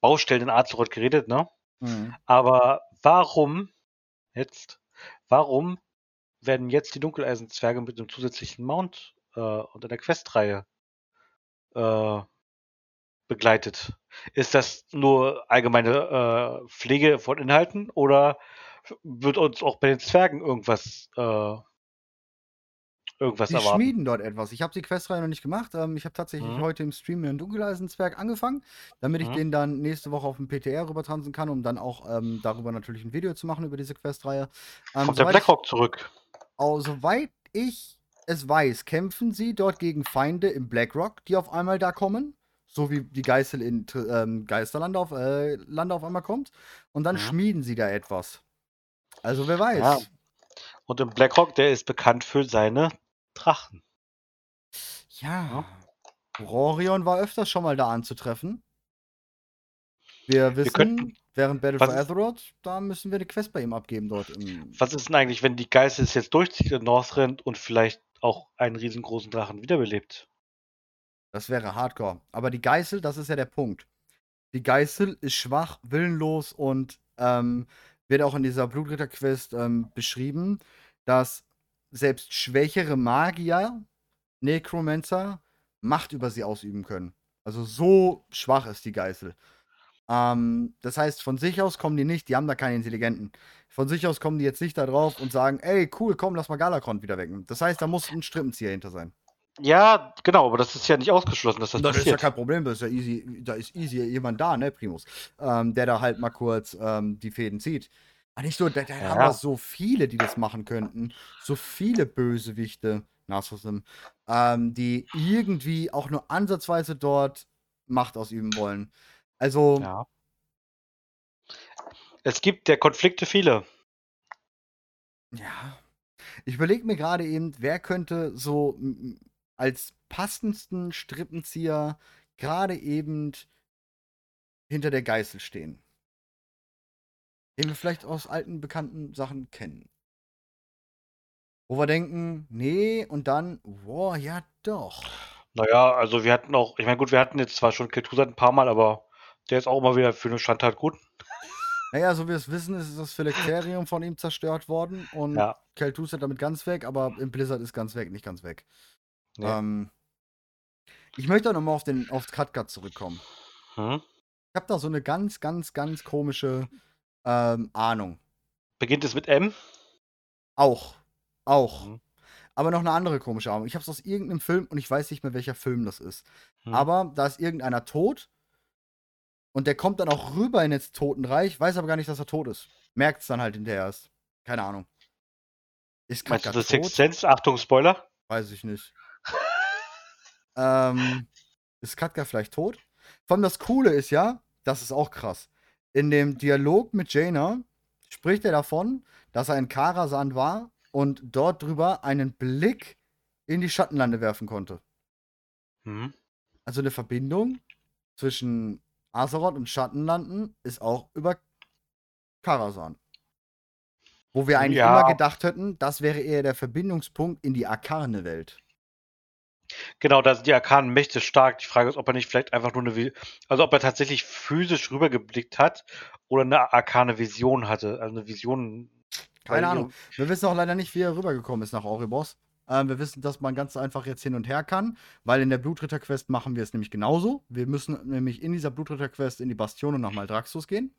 Baustellen in Azeroth geredet, ne? Mhm. Aber warum jetzt, warum werden jetzt die Dunkeleisenzwerge mit einem zusätzlichen Mount äh, und einer Questreihe äh, begleitet? Ist das nur allgemeine äh, Pflege von Inhalten oder wird uns auch bei den Zwergen irgendwas äh, irgendwas Die erwarten. schmieden dort etwas. Ich habe die Questreihe noch nicht gemacht. Ähm, ich habe tatsächlich Mhm. heute im Stream mit dem Dunkeleisenzwerg angefangen, damit ich Mhm. den dann nächste Woche auf dem PTR rübertransen kann, um dann auch ähm, darüber natürlich ein Video zu machen über diese Questreihe. Ähm, Kommt der Blackhawk zurück? Oh, soweit ich es weiß, kämpfen sie dort gegen Feinde im Blackrock, die auf einmal da kommen. So wie die Geißel in ähm, Geisterland auf, äh, Lande auf einmal kommt. Und dann Mhm. schmieden sie da etwas. Also wer weiß. Ja. Und im Blackhawk, der ist bekannt für seine Drachen. Ja. Rorion war öfters schon mal da anzutreffen. Wir wissen, könnten- während Battle for Azeroth, da müssen wir eine Quest bei ihm abgeben dort. Was ist denn eigentlich, wenn die Geißel es jetzt durchzieht in Northrend und vielleicht auch einen riesengroßen Drachen wiederbelebt? Das wäre Hardcore. Aber die Geißel, das ist ja der Punkt. Die Geißel ist schwach, willenlos und ähm, wird auch in dieser Blutritter-Quest ähm, beschrieben, dass selbst schwächere Magier, Necromancer, Macht über sie ausüben können. Also so schwach ist die Geißel. Ähm, das heißt, von sich aus kommen die nicht, die haben da keine Intelligenten. Von sich aus kommen die jetzt nicht da drauf und sagen, ey, cool, komm, lass mal Galakron wieder wecken. Das heißt, da muss ein Strippenzieher hinter sein. Ja, genau, aber das ist ja nicht ausgeschlossen, dass das das ist ja passiert. kein Problem, das ist ja easy, da ist easy jemand da, ne, Primus, ähm, der da halt mal kurz ähm, die Fäden zieht. Aber nicht nur, da, da Ja. haben wir so viele, die das machen könnten. So viele Bösewichte, Narcissim, ähm, die irgendwie auch nur ansatzweise dort Macht ausüben wollen. Also, ja. Es gibt der Konflikte viele. Ja. Ich überlege mir gerade eben, wer könnte so als passendsten Strippenzieher gerade eben hinter der Geißel stehen. Den wir vielleicht aus alten bekannten Sachen kennen. Wo wir denken, nee, und dann, boah, ja doch. Naja, also wir hatten auch, ich meine, gut, wir hatten jetzt zwar schon Kel'Thuzad ein paar Mal, aber der ist auch immer wieder für eine Standart gut. Naja, so wie wir es wissen, ist das Phylacterium von ihm zerstört worden und Ja. Ist damit ganz weg, aber im Blizzard ist ganz weg, nicht ganz weg. Nee. Ähm, ich möchte auch nochmal auf den auf Katkat zurückkommen. Hm? Ich habe da so eine ganz, ganz, ganz komische ähm, Ahnung. Beginnt es mit M? Auch. Auch. Mhm. Aber noch eine andere komische Ahnung. Ich habe es aus irgendeinem Film und ich weiß nicht mehr, welcher Film das ist. Hm. Aber da ist irgendeiner tot und der kommt dann auch rüber in ins Totenreich, weiß aber gar nicht, dass er tot ist. Merkt es dann halt hinterher erst. Keine Ahnung. Ist Meinst du das? Sixth Sense? Achtung, Spoiler. Weiß ich nicht. Ähm, ist Katka vielleicht tot? Vor allem das Coole ist ja, das ist auch krass. In dem Dialog mit Jaina spricht er davon, dass er in Karasan war und dort drüber einen Blick in die Schattenlande werfen konnte. Hm? Also eine Verbindung zwischen Azeroth und Schattenlanden ist auch über Karasan. Wo wir eigentlich Ja. immer gedacht hätten, das wäre eher der Verbindungspunkt in die arkane Welt. Genau, da sind die arkanen Mächte stark. Die Frage ist, ob er nicht vielleicht einfach nur eine, also ob er tatsächlich physisch rübergeblickt hat oder eine arkane Vision hatte. Also eine Vision. Keine Ahnung. Wir wissen auch leider nicht, wie er rübergekommen ist nach Oribos. Ähm, wir wissen, dass man ganz einfach jetzt hin und her kann, weil in der Blutritter-Quest machen wir es nämlich genauso. Wir müssen nämlich in dieser Blutritter-Quest in die Bastion und nach Maldraxus gehen.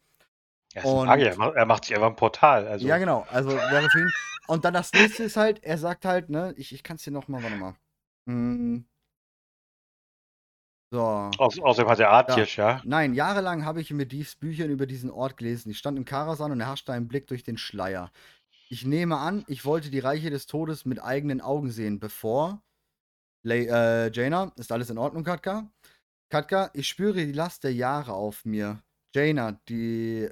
Er ein Und- er er macht sich einfach ein Portal. Also, Ja, genau. Also wäre für ihn. Und dann das nächste ist halt, er sagt halt, ne, ich, ich kann es dir nochmal, warte mal. Hm. So. Aus, außerdem hat er Artiersch, ja. Nein, jahrelang habe ich in Medivhs Büchern über diesen Ort gelesen. Ich stand in Karasan und erhaschte einen Blick durch den Schleier. Ich nehme an, ich wollte die Reiche des Todes mit eigenen Augen sehen, bevor. Le äh, Jaina, ist alles in Ordnung, Katka? Katka, ich spüre die Last der Jahre auf mir. Jaina, die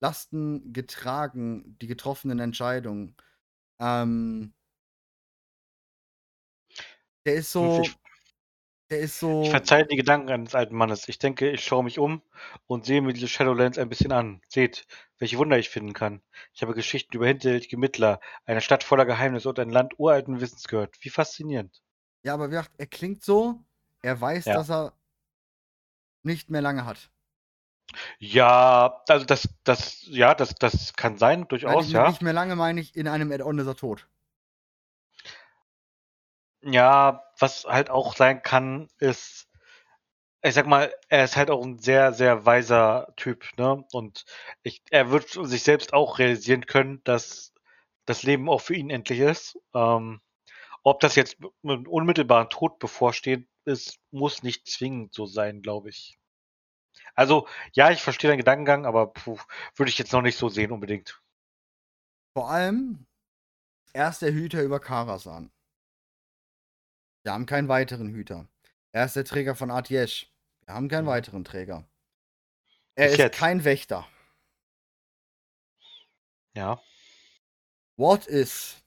Lasten getragen, die getroffenen Entscheidungen. Ähm. Der ist so. Ich- Der ist so. Ich verzeihe die Gedanken eines alten Mannes. Ich denke, ich schaue mich um und sehe mir diese Shadowlands ein bisschen an. Seht, welche Wunder ich finden kann. Ich habe Geschichten über hinterhältige Mittler, eine Stadt voller Geheimnisse und ein Land uralten Wissens gehört. Wie faszinierend. Ja, aber wie gesagt, er klingt so, er weiß, Ja. dass er nicht mehr lange hat. Ja, also das, das, ja, das, das kann sein, Nein, durchaus, nicht, ja. nicht mehr lange meine ich, in einem Add-on ist er tot. Ja, was halt auch sein kann, ist, ich sag mal, er ist halt auch ein sehr, sehr weiser Typ, ne? Und ich, er wird sich selbst auch realisieren können, dass das Leben auch für ihn endlich ist. Ähm, Ob das jetzt mit einem unmittelbaren Tod bevorsteht, ist, muss nicht zwingend so sein, glaube ich. Also, ja, ich verstehe deinen Gedankengang, aber würde ich jetzt noch nicht so sehen unbedingt. Vor allem, er ist der Hüter über Karasan. Wir haben keinen weiteren Hüter. Er ist der Träger von Atiesh. Wir haben keinen Mhm. weiteren Träger. Er Bis ist jetzt. kein Wächter. Ja. What is?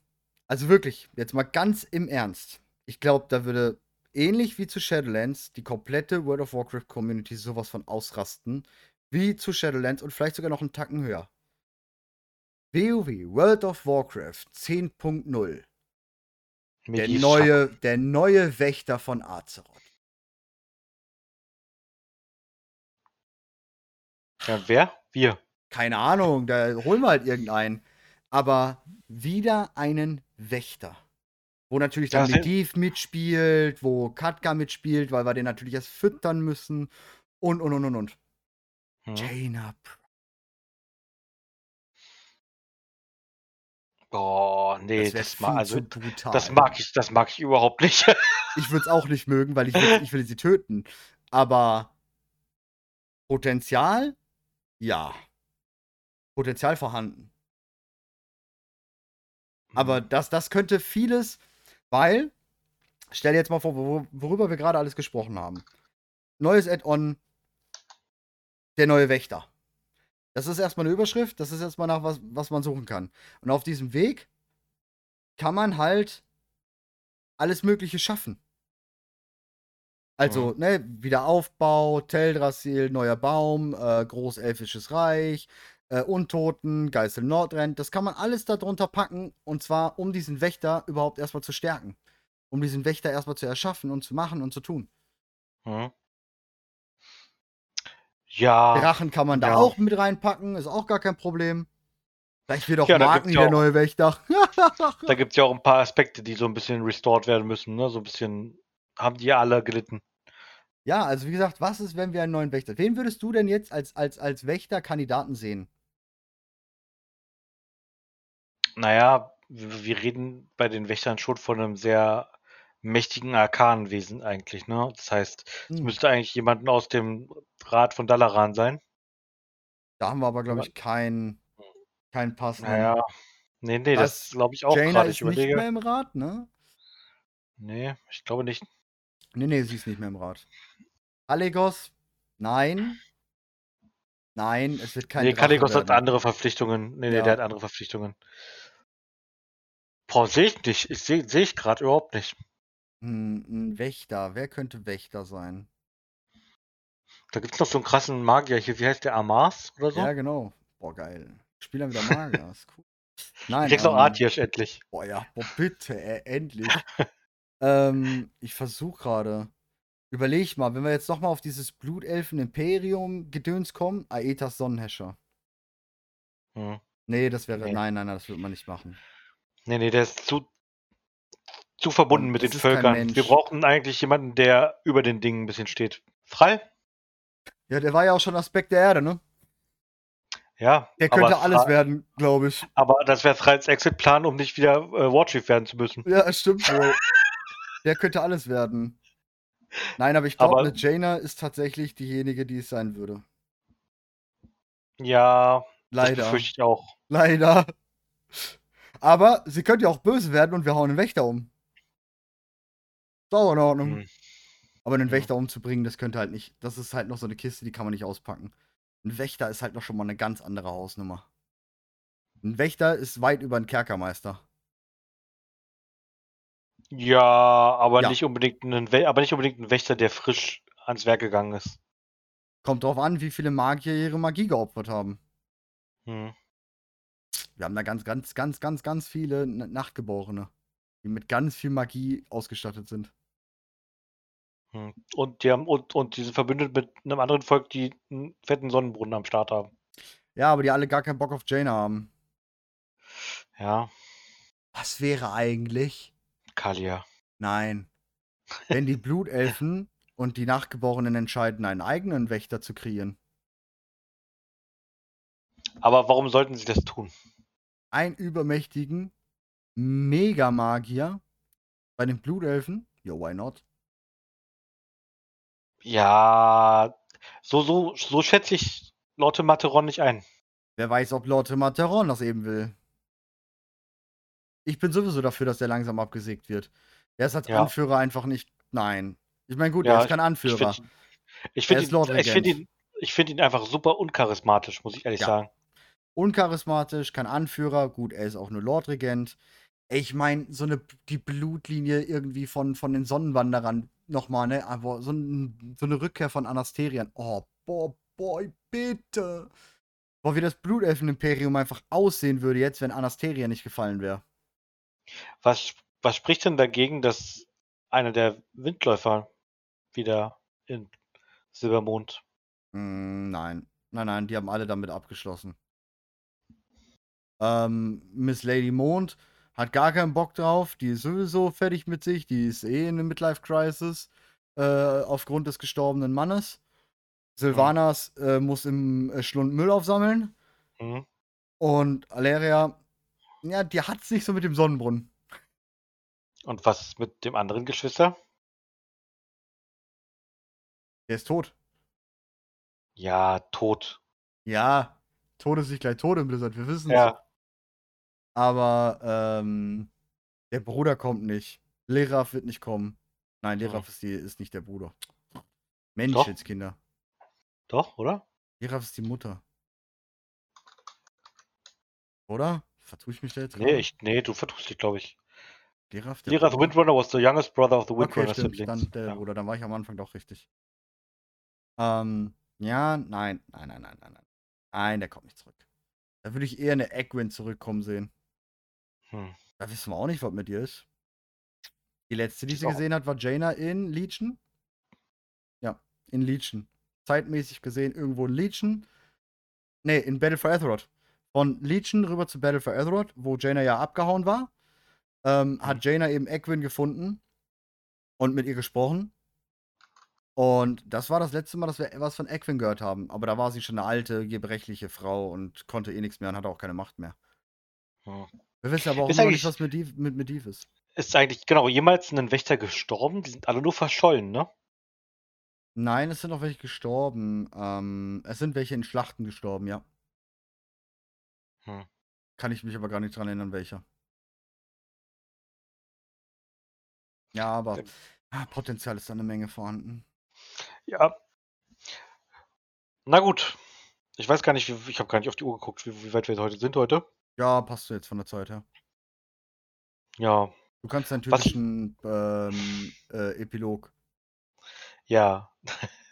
Also wirklich, jetzt mal ganz im Ernst. Ich glaube, da würde ähnlich wie zu Shadowlands die komplette World of Warcraft Community sowas von ausrasten, wie zu Shadowlands und vielleicht sogar noch einen Tacken höher. WoW, World of Warcraft 10.0. Der Medivh neue, der neue Wächter von Azeroth. Ja, wer? Wir. Keine Ahnung, da holen wir halt irgendeinen. Aber wieder einen Wächter. Wo natürlich dann Ja, das- Mediv mitspielt, wo Katka mitspielt, weil wir den natürlich erst füttern müssen. Und, und, und, und, und. Hm. Jaina. Pr- Oh, nee, Das das, viel ma also, das mag ich, das mag ich überhaupt nicht. Ich würde es auch nicht mögen, weil ich will, ich will sie töten. Aber Potenzial? Ja. Potenzial vorhanden. Aber Hm. das, das könnte vieles, weil, stell dir jetzt mal vor, wor- worüber wir gerade alles gesprochen haben. Neues Add-on, der neue Wächter. Das ist erstmal eine Überschrift, das ist erstmal nach was, was man suchen kann. Und auf diesem Weg kann man halt alles Mögliche schaffen. Also, ne, Wiederaufbau, Teldrassil, neuer Baum, äh, Großelfisches Reich, äh, Untoten, Geißel Nordrend, das kann man alles darunter packen und zwar um diesen Wächter überhaupt erstmal zu stärken. Um diesen Wächter erstmal zu erschaffen und zu machen und zu tun. Hm. Ja, Drachen kann man da ja. auch mit reinpacken, ist auch gar kein Problem. Vielleicht wird auch Ja, gibt's ja der auch- neue Wächter. da gibt es ja auch ein paar Aspekte, die so ein bisschen restored werden müssen, ne? So ein bisschen haben die alle gelitten. ja, also wie gesagt, was ist, wenn wir einen neuen Wächter? Wen würdest du denn jetzt als, als, als Wächterkandidaten sehen? Naja, wir reden bei den Wächtern schon von einem sehr mächtigen Arkanenwesen eigentlich, ne? Das heißt, es Hm. müsste eigentlich jemanden aus dem Rat von Dalaran sein. Da haben wir aber, glaube ich, keinen keinen passenden. Naja, nee, nee, das glaube ich auch gerade. ist Ich nicht überlege. mehr im Rat, ne? Nee, ich glaube nicht. Nee, nee, sie ist nicht mehr im Rat. Allegos? Nein. Nein, es wird kein nee, Kaligos hat andere Verpflichtungen. Nee, nee, Ja. der hat andere Verpflichtungen. Boah, sehe ich nicht. Ich sehe seh ich gerade überhaupt nicht. Hm, ein Wächter. Wer könnte Wächter sein? Da gibt es noch so einen krassen Magier hier. Wie heißt der? Amas oder so? Ja, genau. Boah, geil. Spiel dann wieder Magier. ist cool. Nein. Kriegst auch ähm, Artiesch endlich. Boah, ja. Boah, bitte, äh, endlich. ähm, ich versuche gerade. Überleg mal, wenn wir jetzt nochmal auf dieses Blutelfen-Imperium-Gedöns kommen. Aetas Sonnenhäscher. Hm. Nee, das wäre. Nee. Nein, nein, nein, das wird man nicht machen. Nee, nee, der ist zu, zu verbunden Und mit den Völkern. Wir brauchen eigentlich jemanden, der über den Dingen ein bisschen steht. Frei? Ja, der war ja auch schon Aspekt der Erde, ne? Ja. Der könnte alles Fra- werden, glaube ich. Aber das wäre Freis Exit-Plan, um nicht wieder äh, Warchief werden zu müssen. Ja, stimmt der könnte alles werden. Nein, aber ich glaube, eine Jaina ist tatsächlich diejenige, die es sein würde. Ja, das Leider. befürchte ich auch. Leider. Aber sie könnte ja auch böse werden und wir hauen einen Wächter um. Ist auch in Ordnung. Hm. Aber einen. Wächter umzubringen, das könnte halt nicht. Das ist halt noch so eine Kiste, die kann man nicht auspacken. Ein Wächter ist halt noch schon mal eine ganz andere Hausnummer. Ein Wächter ist weit über einen Kerkermeister. Ja, aber Ja. nicht unbedingt ein aber nicht unbedingt ein Wächter, der frisch ans Werk gegangen ist. Kommt drauf an, wie viele Magier ihre Magie geopfert haben. Hm. Wir haben da ganz, ganz, ganz, ganz, ganz viele Nachtgeborene, die mit ganz viel Magie ausgestattet sind. Hm. Und die haben und, und die sind verbündet mit einem anderen Volk, die einen fetten Sonnenbrunnen am Start haben. Ja, aber die alle gar keinen Bock auf Jaina haben. Ja, Was wäre eigentlich? Kalia. Nein. Wenn die Blutelfen und die Nachgeborenen entscheiden, einen eigenen Wächter zu kreieren. Aber warum sollten sie das tun? Einen übermächtigen Megamagier, Bei den Blutelfen? Yo, why not? Ja, so, so, so schätze ich Lotte Materon nicht ein. Wer weiß, ob Lotte Materon das eben will. Ich bin sowieso dafür, dass der langsam abgesägt wird. Der ist als Ja. Anführer einfach nicht. Nein. Ich meine, gut, Ja, er ist kein Anführer. Ich finde Er find ihn, ich find ihn, ich find ihn einfach super uncharismatisch, muss ich ehrlich Ja. sagen. Uncharismatisch, kein Anführer. Gut, er ist auch nur Lordregent. Ich meine, so eine die Blutlinie irgendwie von, von den Sonnenwanderern nochmal, ne? Aber so, ein, so eine Rückkehr von Anasterian. Oh, boah, boy, bitte. Boah, wie das Blutelfen-Imperium einfach aussehen würde jetzt, wenn Anasteria nicht gefallen wäre. Was, was spricht denn dagegen, dass einer der Windläufer wieder in Silbermond? Mm, nein. Nein, nein, die haben alle damit abgeschlossen. Ähm, Miss Lady Mond hat gar keinen Bock drauf. Die ist sowieso fertig mit sich. Die ist eh in einer Midlife-Crisis äh, aufgrund des gestorbenen Mannes. Sylvanas äh, muss im äh, Schlund Müll aufsammeln. Hm? Und Aleria, ja, die hat's nicht so mit dem Sonnenbrunnen. Und was ist mit dem anderen Geschwister? Der ist tot. Ja, tot. Ja, Tod ist nicht gleich tot im Blizzard, wir wissen Ja, Aber ähm, der Bruder kommt nicht. Leraf wird nicht kommen. Nein, Hm. Leraf ist, die, ist nicht der Bruder. Mensch, Doch. jetzt Kinder. doch, oder? Leraf ist die Mutter. Oder? Vertue ich mich da jetzt? Nee, ich, nee, du vertust dich, glaube ich. Leraf, der Bruder? Windrunner was the youngest brother of the Okay, Windrunner stimmt. siblings. Dann der ja. Bruder. Dann war ich am Anfang doch richtig. Ähm, ja, nein, nein, nein, nein, nein, nein. Nein, der kommt nicht zurück. Da würde ich eher eine Egwin zurückkommen sehen. Hm. Da wissen wir auch nicht, was mit ihr ist. Die letzte, die sie gesehen hat, war Jaina in Legion. Ja, in Legion. Zeitmäßig gesehen irgendwo in Legion. Nee, in Battle for Azeroth. Von Legion rüber zu Battle for Azeroth, wo Jaina ja abgehauen war, ähm, hat Jaina eben Egwin gefunden und mit ihr gesprochen. Und das war das letzte Mal, dass wir was von Egwin gehört haben. Aber da war sie schon eine alte, gebrechliche Frau und konnte eh nichts mehr und hatte auch keine Macht mehr. Hm. Wir wissen aber auch Ist immer nicht, was mit Medivh ist. Ist eigentlich, genau, jemals ein Wächter gestorben? Die sind alle nur verschollen, ne? Nein, es sind auch welche gestorben. Ähm, es sind welche in Schlachten gestorben, ja. Hm. Kann ich mich aber gar nicht dran erinnern, welcher. Ja, aber Ähm. ah, Potenzial ist da eine Menge vorhanden. Ja. Na gut. Ich weiß gar nicht, wie, ich habe gar nicht auf die Uhr geguckt, wie, wie weit wir heute sind heute. Ja, passt jetzt von der Zeit her. Ja, Du kannst deinen typischen ähm, äh, Epilog. ja.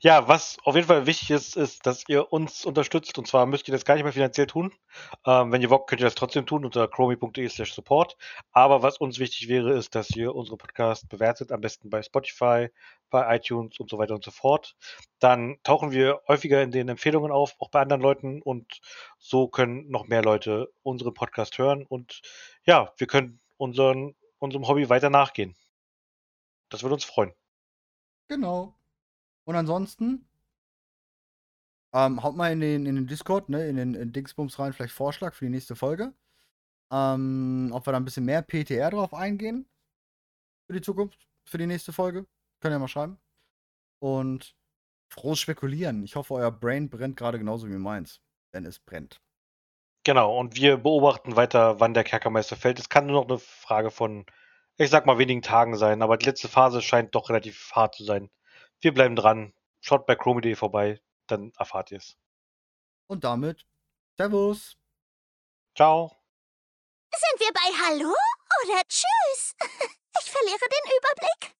ja, was auf jeden Fall wichtig ist, ist, dass ihr uns unterstützt. Und zwar müsst ihr das gar nicht mehr finanziell tun. Ähm, wenn ihr wollt, könnt ihr das trotzdem tun unter chromi.de slash support. Aber was uns wichtig wäre, ist, dass ihr unsere Podcast bewertet, am besten bei Spotify, bei iTunes und so weiter und so fort. Dann tauchen wir häufiger in den Empfehlungen auf, auch bei anderen Leuten. Und so können noch mehr Leute unseren Podcast hören. Und ja, wir können unseren, unserem Hobby weiter nachgehen. Das würde uns freuen. Genau. Und ansonsten, ähm, haut mal in den, in den Discord, ne, in den in Dingsbums rein, vielleicht Vorschlag für die nächste Folge. Ähm, ob wir da ein bisschen mehr PTR drauf eingehen. Für die Zukunft, für die nächste Folge. Könnt ihr mal schreiben. Und frohes Spekulieren. Ich hoffe, euer Brain brennt gerade genauso wie meins. Denn es brennt. Genau, und wir beobachten weiter, wann der Kerkermeister fällt. Es kann nur noch eine Frage von, ich sag mal, wenigen Tagen sein, aber die letzte Phase scheint doch relativ hart zu sein. Wir bleiben dran. Schaut bei Chromie.de vorbei, dann erfahrt ihr es. Und damit, Servus. Ciao. Sind wir bei Hallo oder Tschüss? Ich verliere den Überblick.